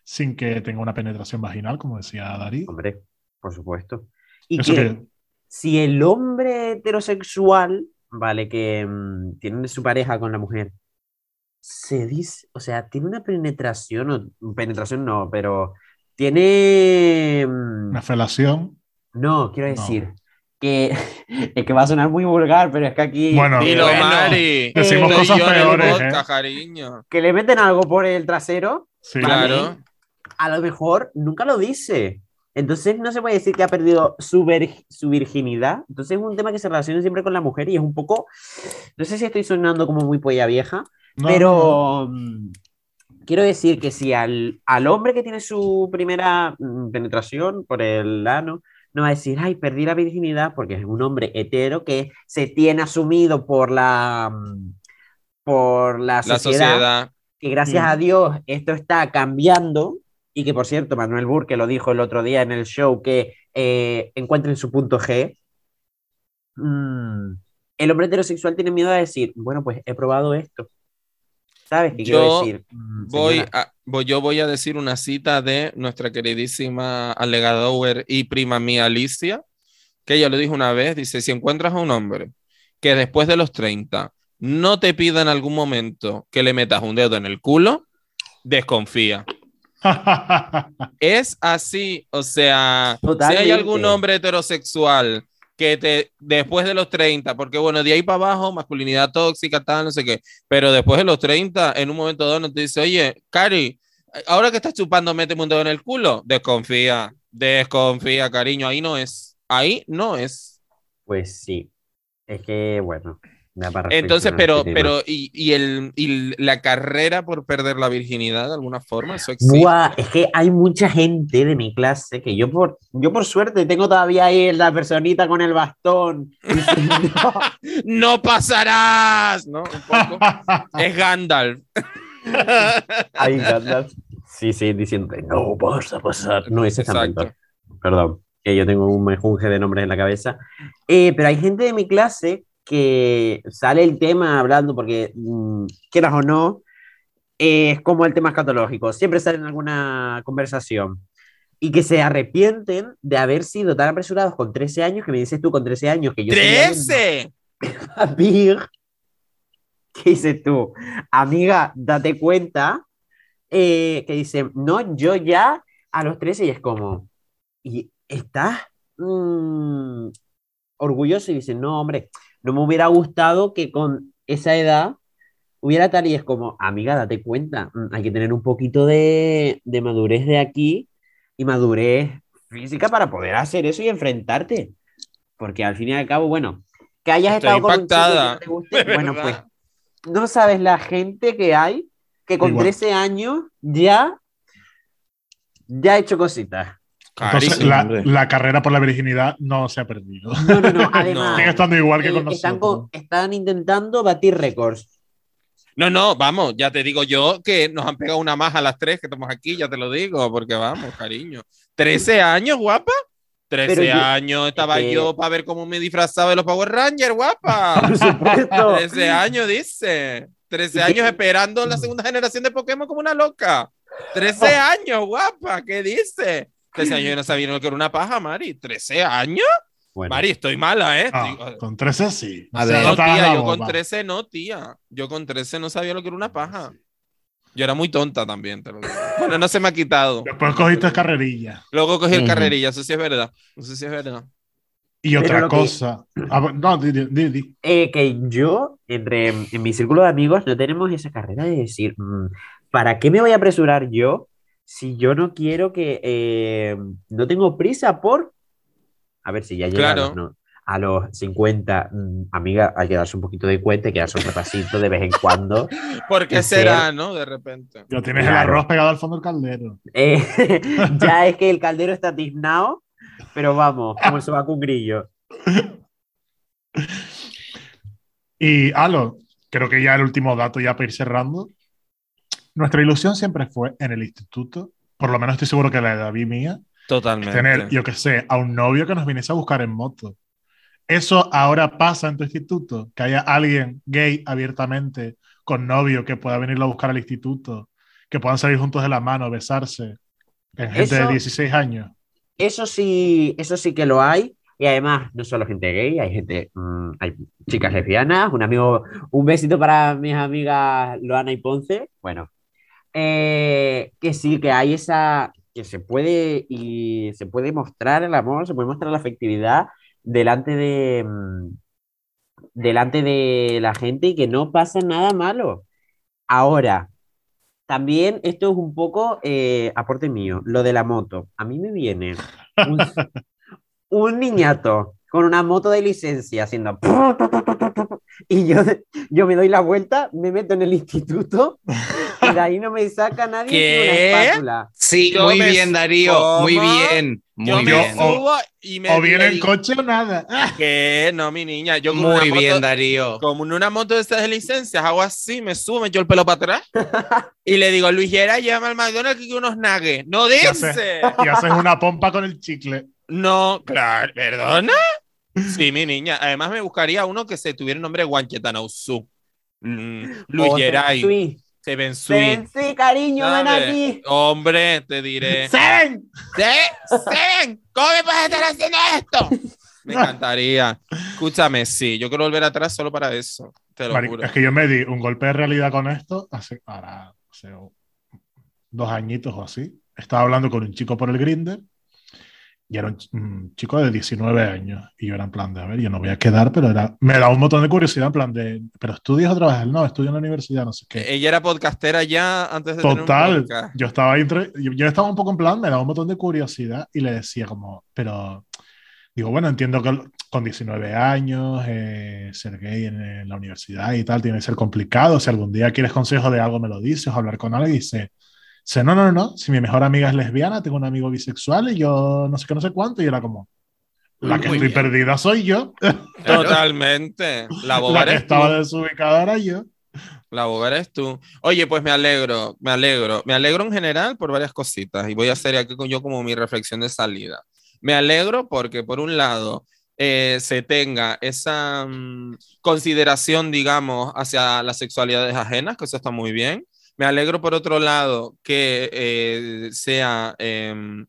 sin que tenga una penetración vaginal, como decía Darí. Hombre, por supuesto. Y Eso que que, si el hombre heterosexual, vale, que mm, tiene su pareja con la mujer, se dice, o sea, tiene una penetración, o penetración no, pero tiene, mm, una felación. no, quiero No. Que [laughs] es que va a sonar muy vulgar, pero es que aquí, Bueno, Dilo, bueno, Mari. decimos Estoy cosas peores, podcast, ¿eh? cariño. que le meten algo por el trasero, Sí. Vale. Claro. a lo mejor nunca lo dice. Entonces no se puede decir que ha perdido su, vir- su virginidad. Entonces es un tema que se relaciona siempre con la mujer y es un poco, no sé si estoy sonando como muy polla vieja, No, no, pero mm, quiero decir que si al, al hombre que tiene su primera mm, penetración por el ano, no va a decir, ay, perdí la virginidad, porque es un hombre hetero que se tiene asumido por la, mm, por la La sociedad, sociedad. que gracias Mm. a Dios esto está cambiando y que por cierto Manuel Burke lo dijo el otro día en el show que eh, encuentren su punto G. Mm, el hombre heterosexual tiene miedo a decir, bueno, pues he probado esto. ¿Sabes qué quiero Yo decir? Mm, Voy a, yo voy a decir una cita de nuestra queridísima Alega Dower y prima mía Alicia, que ella lo dijo una vez, dice, si encuentras a un hombre que después de los 30 no te pida en algún momento que le metas un dedo en el culo, desconfía. [laughs] Es así, o sea, si hay algún hombre heterosexual que te, después de los 30, porque bueno, de ahí para abajo, masculinidad tóxica, tal, no sé qué, pero después de los 30, en un momento dado, no te dice, oye, Cari, ahora que estás chupando, méteme un dedo en el culo, desconfía, desconfía, cariño, ahí no es, ahí no es. Pues sí. Es que, bueno, Entonces, pero, pero, y, y el, y la carrera por perder la virginidad de alguna forma, eso existe. Buah, es que hay mucha gente de mi clase que yo por, yo por suerte tengo todavía ahí la personita con el bastón. diciendo, [laughs] [laughs] No pasarás, ¿no? Un poco. es [laughs] Gandalf. Ahí, Gandalf. Sí, sí, diciendo, no vas a pasar. No, ese es. Perdón, que yo tengo un mejunje de nombres en la cabeza. Eh, pero hay gente de mi clase que sale el tema hablando, porque mm, quieras o no, es como el tema escatológico, siempre sale en alguna conversación. Y que se arrepienten de haber sido tan apresurados con 13 años, que me dices tú con 13 años, que yo seguía viendo ¡Trece! [laughs] a Big. ¿Qué dices tú? Amiga, date cuenta eh, que dice, no, yo ya a los 13 y es como, y estás mm, orgulloso y dice, no, hombre, no me hubiera gustado que con esa edad hubiera tal y es como, amiga, date cuenta, mm, hay que tener un poquito de, de madurez de aquí y madurez física para poder hacer eso y enfrentarte. Porque al fin y al cabo, bueno, que hayas Estoy estado con un chico que impactada, no te guste, [laughs] de bueno, pues no sabes la gente que hay que con Igual. 13 años ya, ya ha hecho cositas. Entonces, la, carrera por la virginidad no se ha perdido. No, no, no, [laughs] además, Sigue estando igual que eh, con están, nosotros. con- están intentando batir récords. No, no, vamos, ya te digo yo que nos han pegado una más a las tres que estamos aquí, ya te lo digo, porque vamos, cariño. ¿13 años, guapa? 13 Pero yo- años estaba que- yo para ver cómo me disfrazaba de los Power Rangers, guapa. [laughs] Por supuesto. 13 años, dice. 13 ¿Y años esperando la segunda generación de Pokémon como una loca. 13 años, guapa, ¿qué dice? 13 años yo no sabía lo que era una paja, Mari. ¿13 años? Bueno, Mari, estoy mala, ¿eh? Ah, Estoy- con 13 sí. A ver. No, tía, yo con boba. 13 no, tía. Yo con 13 no sabía lo que era una paja. Yo era muy tonta también, te lo digo. Bueno, no se me ha quitado. Después cogiste carrerilla. Luego cogí el Ujú. carrerilla, eso sí es verdad. Eso sí es verdad. Y otra lo que- cosa. Ah, no, di, di, di, di. eh, que yo, entre, en mi círculo de amigos, no tenemos esa carrera de decir, mm, ¿para qué me voy a apresurar yo si yo no quiero que, eh, no tengo prisa por, a ver si ya llega a, Claro. los, no, a los 50, mm, amiga, hay que darse un poquito de cuenta y que darse un repasito de vez en cuando. [laughs] ¿Por qué Que será, no? De repente. Ya tienes el arroz pegado al fondo del caldero. Eh, [laughs] ya es que el caldero está tiznado, pero vamos, como se va con un grillo. [laughs] Y, Alo, creo que ya el último dato, ya para ir cerrando. Nuestra ilusión siempre fue en el instituto, por lo menos estoy seguro que la de David mía, Totalmente. tener, yo que sé, a un novio que nos viniese a buscar en moto. Eso ahora pasa en tu instituto, que haya alguien gay abiertamente con novio que pueda venirlo a buscar al instituto, que puedan salir juntos de la mano, besarse, en gente de Eso- 16 años. Eso sí, eso sí que lo hay. Y además, no solo gente gay, hay gente, mm, hay chicas lesbianas, un amigo, un besito para mis amigas Loana y Ponce. Bueno, eh, que sí, que hay esa, que se puede y se puede mostrar el amor, se puede mostrar la afectividad delante de, mm, delante de la gente y que no pasa nada malo. Ahora, también esto es un poco eh, aporte mío, lo de la moto. A mí me viene un, [laughs] un niñato con una moto de licencia haciendo [laughs] y yo, yo me doy la vuelta, me meto en el instituto [laughs] y de ahí no me saca nadie ¿Qué? una espátula. Sí, Yo muy me- bien, Darío. ¿Cómo? Muy bien. Yo Muy me bien. o- subo y me O viene digo, coche o nada. que no, mi niña. Yo Muy bien, moto- Darío. Como en una moto de estas de licencias, hago así, me subo, me echo el pelo para atrás y le digo, Luis Gera, llama al McDonald's que unos nuggets. ¡No Ya dice! Y haces una pompa con el chicle. No, claro, ¿perdona? Sí, mi niña. Además me buscaría uno que se tuviera el nombre Guanchetanausu. Mm, Luis Geray, Sweet. Sensui, cariño, ven aquí. Hombre, te diré. [laughs] ¡Seven! ¡Sí! ¡Seven! ¿Cómo me puedes estar haciendo esto? Me encantaría. Escúchame, sí, yo quiero volver atrás solo para eso. Te lo Mari- juro. es que yo me di un golpe de realidad con esto hace, ahora, hace dos añitos o así. Estaba hablando con un chico por el Grindr y era un, ch- un chico de 19 años. Y yo era en plan de, a ver, yo no voy a quedar, pero era, me da un montón de curiosidad en plan de, ¿pero estudias o trabajas? No, estudio en la universidad, no sé qué. Ella era podcastera ya antes de tener un Total, podcast. yo estaba entre- yo, yo estaba un poco en plan, me daba un montón de curiosidad y le decía como, pero digo, bueno, entiendo que con 19 años eh, ser gay en, en la universidad y tal tiene que ser complicado, si algún día quieres consejo de algo me lo dices o hablar con alguien y dice, dice, no, no, no, si mi mejor amiga es lesbiana, tengo un amigo bisexual y yo no sé qué, no sé cuánto y era como, la que Muy estoy bien. perdida soy yo, Totalmente. La boba la que eres estaba tú. desubicada era yo. La boba eres tú. Oye, pues me alegro, me alegro. Me alegro en general por varias cositas y voy a hacer aquí con- yo como mi reflexión de salida. Me alegro porque, por un lado, eh, se tenga esa mm, consideración, digamos, hacia las sexualidades ajenas, que eso está muy bien. Me alegro, por otro lado, que eh, sea, em,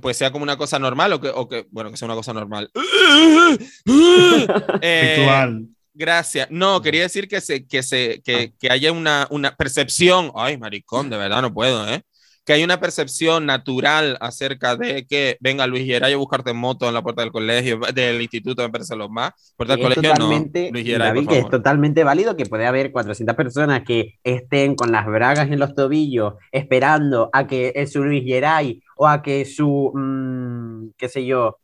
pues sea como una cosa normal o que, o que, bueno, que sea una cosa normal. [laughs] Eh, Ritual. Gracias. No, quería decir que, se, que, se, que, que haya una, una percepción, ay, maricón, de verdad no puedo, ¿eh? Que hay una percepción natural acerca de que venga Luis Geray a buscarte en moto en la puerta del colegio, del instituto, me parece lo más. Puerta del colegio totalmente, no. Luis Geray, David, por que es totalmente válido que puede haber 400 personas que estén con las bragas en los tobillos esperando a que su Luis Geray o a que su, mm, qué sé yo,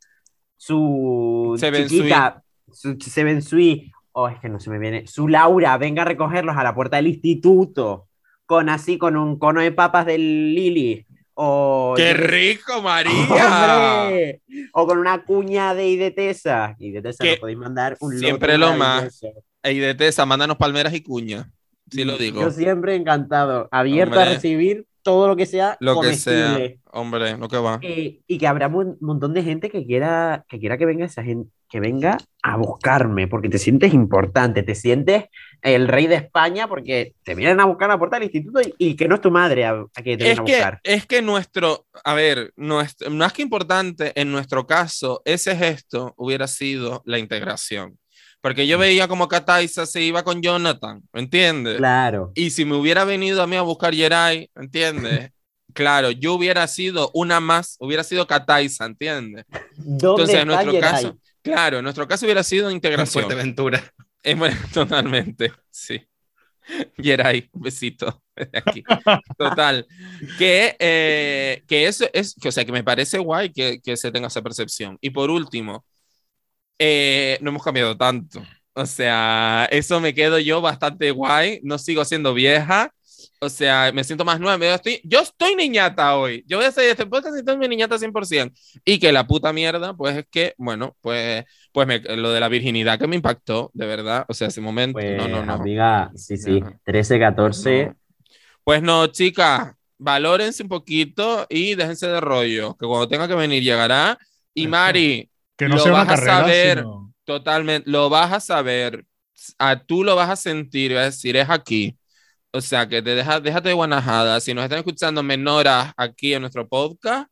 su Seven chiquita, su Seven Sui, o es que no se me viene, su Laura venga a recogerlos a la puerta del instituto con así, con un cono de papas del Lili. O, ¡Qué rico, María! [laughs] ¡Hombre! O con una cuña de Idetesa. Idetesa, nos podéis mandar un siempre lo más. maravilloso. Y de Tesa, mándanos palmeras y cuña. Sí lo digo. Yo siempre encantado, abierto a recibir todo lo que sea Lo que sea. comestible. Hombre, lo que va. Eh, y que habrá un montón de gente que quiera que quiera que venga esa gente, que venga a buscarme, porque te sientes importante, te sientes el rey de España, porque te vienen a buscar a la puerta del instituto y, y que no es tu madre a, a que te Es viene a buscar. es que nuestro, a ver, nuestro, más que importante en nuestro caso, ese gesto hubiera sido la integración. Porque yo veía como Kataisa se iba con Jonathan, ¿me entiendes? Claro. Y si me hubiera venido a mí a buscar Jerai, ¿entiendes? [laughs] claro, yo hubiera sido una más, hubiera sido Kataisa, ¿entiendes? ¿Dónde Entonces, en nuestro caso, claro, en nuestro caso hubiera sido integración. Fuerteventura. [laughs] Eh, bueno, [laughs] totalmente, sí. Yeray, un besito desde aquí. Total. Que, eh, que eso es, que, o sea, que me parece guay que, que se tenga esa percepción. Y por último, eh, no hemos cambiado tanto. O sea, eso me quedo yo bastante guay. No sigo siendo vieja. O sea, me siento más nueva. Yo estoy, yo estoy niñata hoy. Yo voy a hacer este podcast y mi niñata 100%. Y que la puta mierda, pues es que, bueno, pues, pues me- lo de la virginidad que me impactó, de verdad. O sea, ese momento. Pues, no, no, no. amiga, sí, sí, No. 13, 14. No. Pues no, chicas, valórense un poquito y déjense de rollo, que cuando tenga que venir llegará. Y. Mari, Que no Lo sea una vas a saber. sino- totalmente, lo vas a saber, a tú lo vas a sentir, vas a decir, es aquí. O sea, que te deja, déjate de guanajada. Si nos están escuchando menoras aquí en nuestro podcast,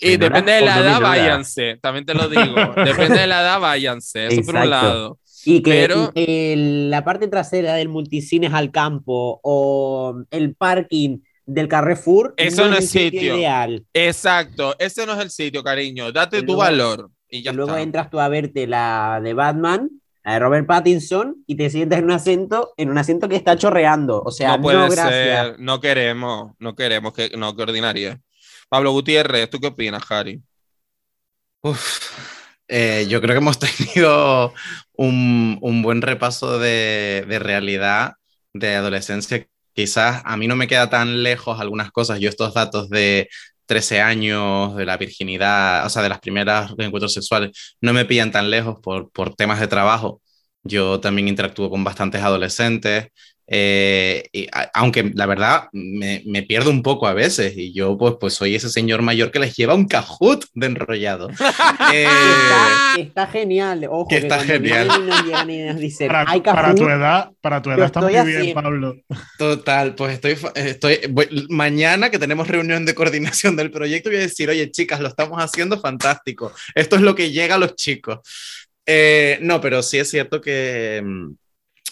y ¿Menoras depende de la edad, váyanse. También te lo digo. [laughs] Depende de la edad, váyanse. Eso por un Exacto. lado. Y que Pero- eh, la parte trasera del multicines al campo o el parking del Carrefour Eso no el es sitio. ideal. Exacto. Ese no es el sitio, cariño. Date tu valor. Y ya luego está. entras tú a verte la de Batman, la de Robert Pattinson, y te sientas en un asiento, en un asiento que está chorreando. O sea, no no, puede gracias. ser, no queremos, no queremos, que, no, que ordinaria. Pablo Gutiérrez, ¿tú qué opinas, Harry? Uf, eh, yo creo que hemos [laughs] tenido un, un buen repaso de, de realidad de adolescencia. Quizás a mí no me queda tan lejos algunas cosas. Yo estos datos de 13 años, de la virginidad, o sea, de las primeras encuentros sexuales, no me pillan tan lejos por, por temas de trabajo. Yo también interactúo con bastantes adolescentes Eh, y a- aunque la verdad me, me pierdo un poco a veces y yo pues, pues soy ese señor mayor que les lleva un cajut de enrollado. [laughs] Eh, Está, está genial, ojo. Que está genial. nos Para, hay para tu Kahoot", edad, para tu edad está muy estoy bien, así. Pablo. Total, pues estoy, estoy voy- mañana que tenemos reunión de coordinación del proyecto voy a decir, oye chicas, lo estamos haciendo fantástico. Esto es lo que llega a los chicos. Eh, no, pero sí es cierto que mm,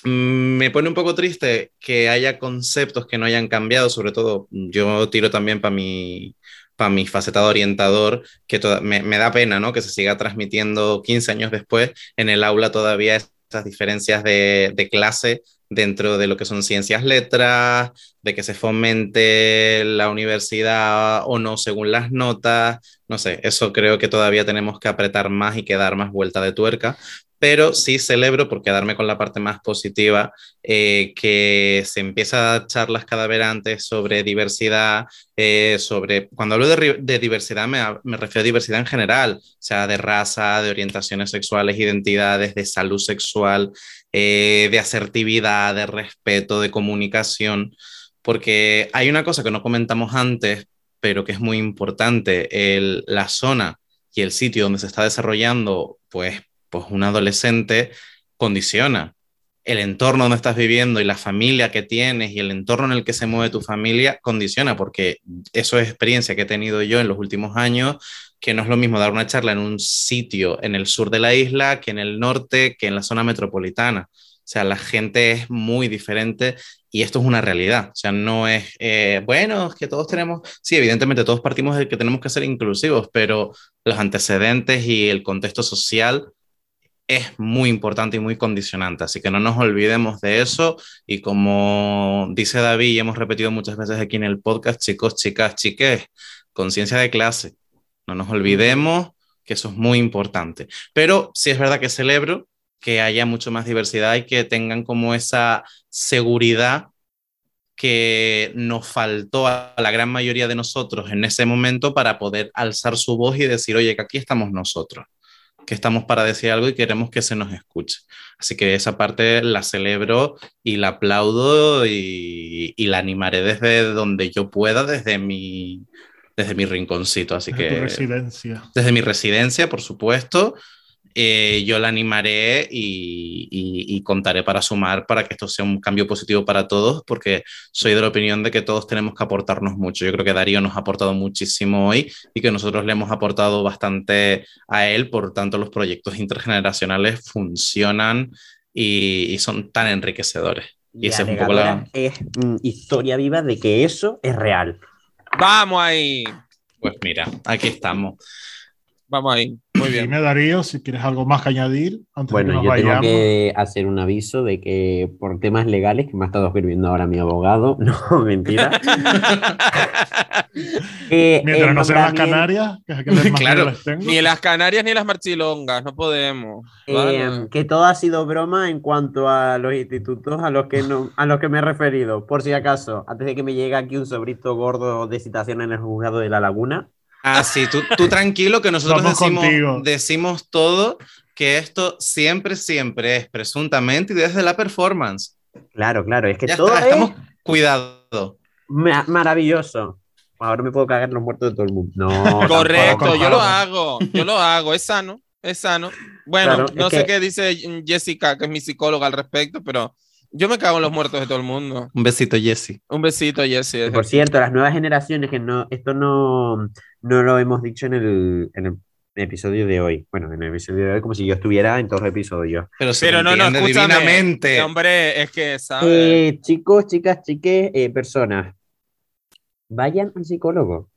me pone un poco triste que haya conceptos que no hayan cambiado, sobre todo yo tiro también para mi, para mi faceta de orientador, que me, me da pena, ¿no? Que se siga transmitiendo 15 años después en el aula todavía estas diferencias de, de clase dentro de lo que son ciencias letras, de que se fomente la universidad o no según las notas, no sé, eso creo que todavía tenemos que apretar más y que dar más vuelta de tuerca, pero sí celebro, por quedarme con la parte más positiva, eh, que se empieza a dar charlas cada antes sobre diversidad, eh, sobre, cuando hablo de, diversidad me, me refiero a diversidad en general, o sea, de raza, de orientaciones sexuales, identidades, de salud sexual, eh, de asertividad, de respeto, de comunicación, porque hay una cosa que no comentamos antes, pero que es muy importante, el, la zona y el sitio donde se está desarrollando, pues, pues un adolescente condiciona el entorno donde estás viviendo y la familia que tienes y el entorno en el que se mueve tu familia condiciona, porque eso es experiencia que he tenido yo en los últimos años, que no es lo mismo dar una charla en un sitio en el sur de la isla que en el norte, que en la zona metropolitana. O sea, la gente es muy diferente y esto es una realidad. O sea, no es, eh, bueno, es que todos tenemos, sí, evidentemente todos partimos de que tenemos que ser inclusivos, pero los antecedentes y el contexto social es muy importante y muy condicionante. Así que no nos olvidemos de eso. Y como dice David y hemos repetido muchas veces aquí en el podcast, chicos, chicas, chiques, conciencia de clase. No nos olvidemos que eso es muy importante. Pero sí es verdad que celebro que haya mucho más diversidad y que tengan como esa seguridad que nos faltó a la gran mayoría de nosotros en ese momento para poder alzar su voz y decir, oye, que aquí estamos nosotros, que estamos para decir algo y queremos que se nos escuche. Así que esa parte la celebro y la aplaudo y, y la animaré desde donde yo pueda, desde mi, desde mi rinconcito. Así Desde que tu residencia. desde mi residencia, por supuesto. Eh, yo la animaré y, y- y contaré para sumar para que esto sea un cambio positivo para todos, porque soy de la opinión de que todos tenemos que aportarnos mucho. Yo creo que Darío nos ha aportado muchísimo hoy y que nosotros le hemos aportado bastante a él, por tanto los proyectos intergeneracionales funcionan y, y son tan enriquecedores. Y Y esa es un poco la... Es mm, historia viva de que eso es real. Vamos ahí. Pues mira, aquí estamos. Vamos ahí. Muy bien. Dime, Darío, si quieres algo más que añadir antes de que Bueno, nos yo tengo vayamos. que hacer un aviso de que por temas legales, que me ha estado escribiendo ahora mi abogado, [laughs] no, mentira. [laughs] que Mientras no sean las Canarias, que es más [laughs] Claro. les tengo. Ni las Canarias ni las Marchilongas, no podemos. Eh, Vale. que todo ha sido broma en cuanto a los institutos a los que no, a los que me he referido, por si acaso, antes de que me llegue aquí un sobrito gordo de citación en el juzgado de la laguna. Ah, sí, tú, tú [laughs] tranquilo que nosotros decimos, todo, que esto siempre, siempre es presuntamente y desde la performance. Claro, claro, es que Ya todo está, es estamos cuidado. ma- maravilloso. Ahora me puedo cagar en los muertos de todo el mundo. No, [laughs] Correcto, yo lo hago, yo lo hago, es sano, es sano. Bueno, Claro, no sé que- qué dice Jessica, que es mi psicóloga al respecto, pero yo me cago en los muertos de todo el mundo. Un besito, Jesse. Un besito, Jessie. Por cierto, las nuevas generaciones, que no, esto no, no lo hemos dicho en el, en el episodio de hoy. Bueno, en el episodio de hoy, como si yo estuviera en todos los episodios. Pero, se Pero no, no, divinamente. Hombre, es que, ¿sabes? Eh, chicos, chicas, chiques, eh, personas, vayan al psicólogo.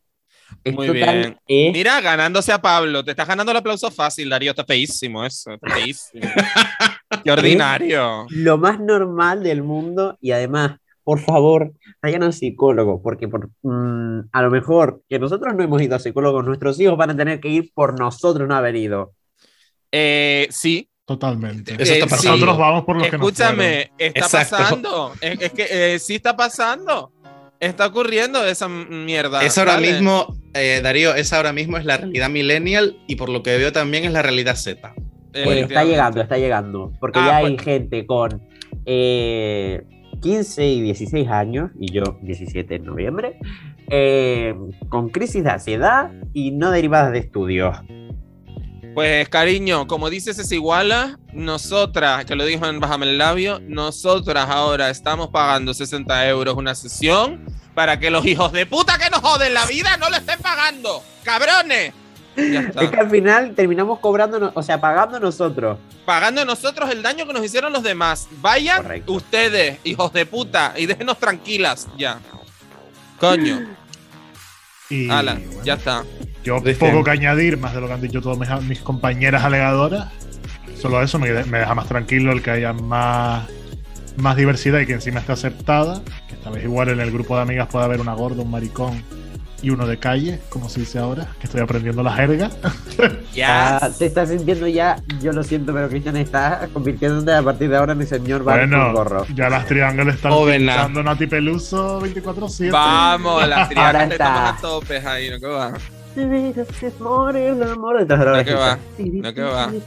Es Muy total- bien. es- Mira, ganándose a Pablo, te estás ganando el aplauso fácil, Darío, está feísimo eso, está feísimo. [laughs] Qué ordinario. lo más normal del mundo y además, por favor, vayan al psicólogo, porque por, mm, a lo mejor que nosotros no hemos ido al psicólogo, nuestros hijos van a tener que ir por nosotros no haber ido. Eh, sí, Totalmente. Eso está Eh, pasando. Nosotros vamos por los que nos escúchame, está Exacto. pasando. Es, es que eh, sí está pasando. Está ocurriendo esa mierda. Es ahora ¿vale? mismo, eh, Darío, esa ahora mismo es la realidad millennial y por lo que veo también es la realidad Z. Eh, está llegando, está llegando, porque Ah, ya hay pues- gente con eh, 15 y 16 años, y yo 17 en noviembre, eh, con crisis de ansiedad y no derivadas de estudios. Pues cariño, como dices es iguala, nosotras, que lo dijo en Bájame el labio, nosotras ahora estamos pagando 60 euros una sesión para que los hijos de puta que nos joden la vida no lo estén pagando. ¡Cabrones! Ya está. Es que al final terminamos cobrando, o sea, pagando nosotros. Pagando nosotros el daño que nos hicieron los demás. Vayan Correcto. ustedes, hijos de puta, y déjenos tranquilas. Ya. Coño. Y Ala, bueno, ya está. Yo Dejen. poco que añadir, más de lo que han dicho todas mis, mis compañeras alegadoras. Solo eso me, me deja más tranquilo el que haya más, más diversidad y que encima esté aceptada. Que esta vez igual en el grupo de amigas puede haber una gorda, un maricón y uno de calle, como se dice ahora, que estoy aprendiendo la jerga. [laughs] Ya. Ah, te estás sintiendo ya, yo lo siento, pero Cristian está convirtiéndote a partir de ahora en el señor Bueno, gorro. ya las triángulos están Joven, utilizando Nati Peluso 24-7. Vamos, las [laughs] Ahora triángulas está. estamos a topes ahí, ¿no? ¿Qué va? El amor detrás de la No, que va, que.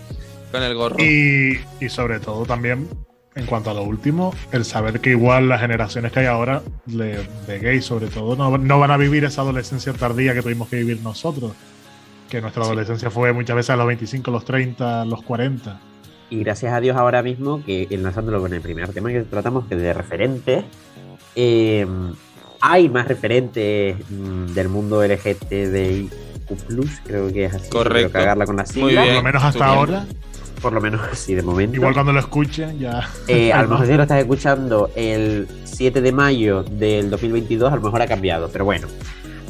Con el gorro. Y, y sobre todo también, en cuanto a lo último, el saber que igual las generaciones que hay ahora, de, de gays sobre todo, no, no van a vivir esa adolescencia tardía que tuvimos que vivir nosotros. Que nuestra adolescencia fue muchas veces a los 25, los 30, los 40. Y gracias a Dios ahora mismo, que enlazándolo con el primer tema que tratamos, que de referentes, eh, hay más referentes mm, del mundo LGTBIQ+, creo que es así. Correcto. Cagarla con la Muy sigla. Por lo menos hasta ahora. Por lo menos [laughs] sí, de momento. Igual cuando lo escuchen, ya. Eh, a lo [laughs] mejor si lo estás escuchando el 7 de mayo del 2022, a lo mejor ha cambiado, pero bueno.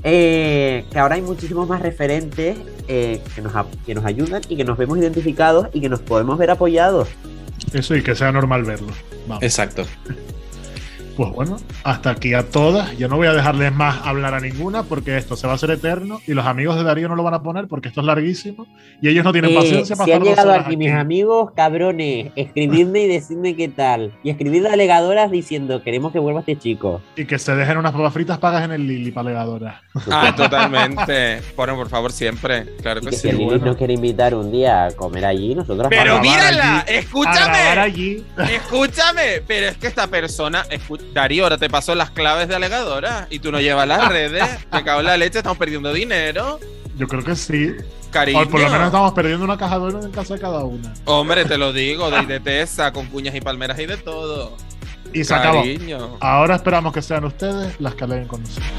Eh, que ahora hay muchísimos más referentes eh, que, nos, que nos ayudan y que nos vemos identificados y que nos podemos ver apoyados. Eso y que sea normal verlo. Vamos. Exacto. Pues bueno, hasta aquí a todas. Yo no voy a dejarles más hablar a ninguna porque esto se va a hacer eterno y los amigos de Darío no lo van a poner porque esto es larguísimo y ellos no tienen Eh, paciencia para si han llegado horas aquí mis amigos, cabrones, escribidme y decidme qué tal. Y escribid a alegadoras diciendo, queremos que vuelva este chico. Y que se dejen unas papas fritas pagas en el Lili palegadora. Ah, [laughs] totalmente. Bueno, por favor, siempre. Claro Y que que si sí. el Lili bueno. nos quiere invitar un día a comer allí, nosotros Pero mírala, allí, escúchame. allí. Escúchame, pero es que esta persona, escu- Darío, ahora te pasó las claves de alegadora y tú no llevas las redes. Me cago en la leche, estamos perdiendo dinero. Yo creo que sí. Cariño. O por lo menos estamos perdiendo una caja de oro en casa de cada una. Hombre, te lo digo, de, de tesa, con cuñas y palmeras y de todo. Y se acabó. Ahora esperamos que sean ustedes las que aleguen con nosotros.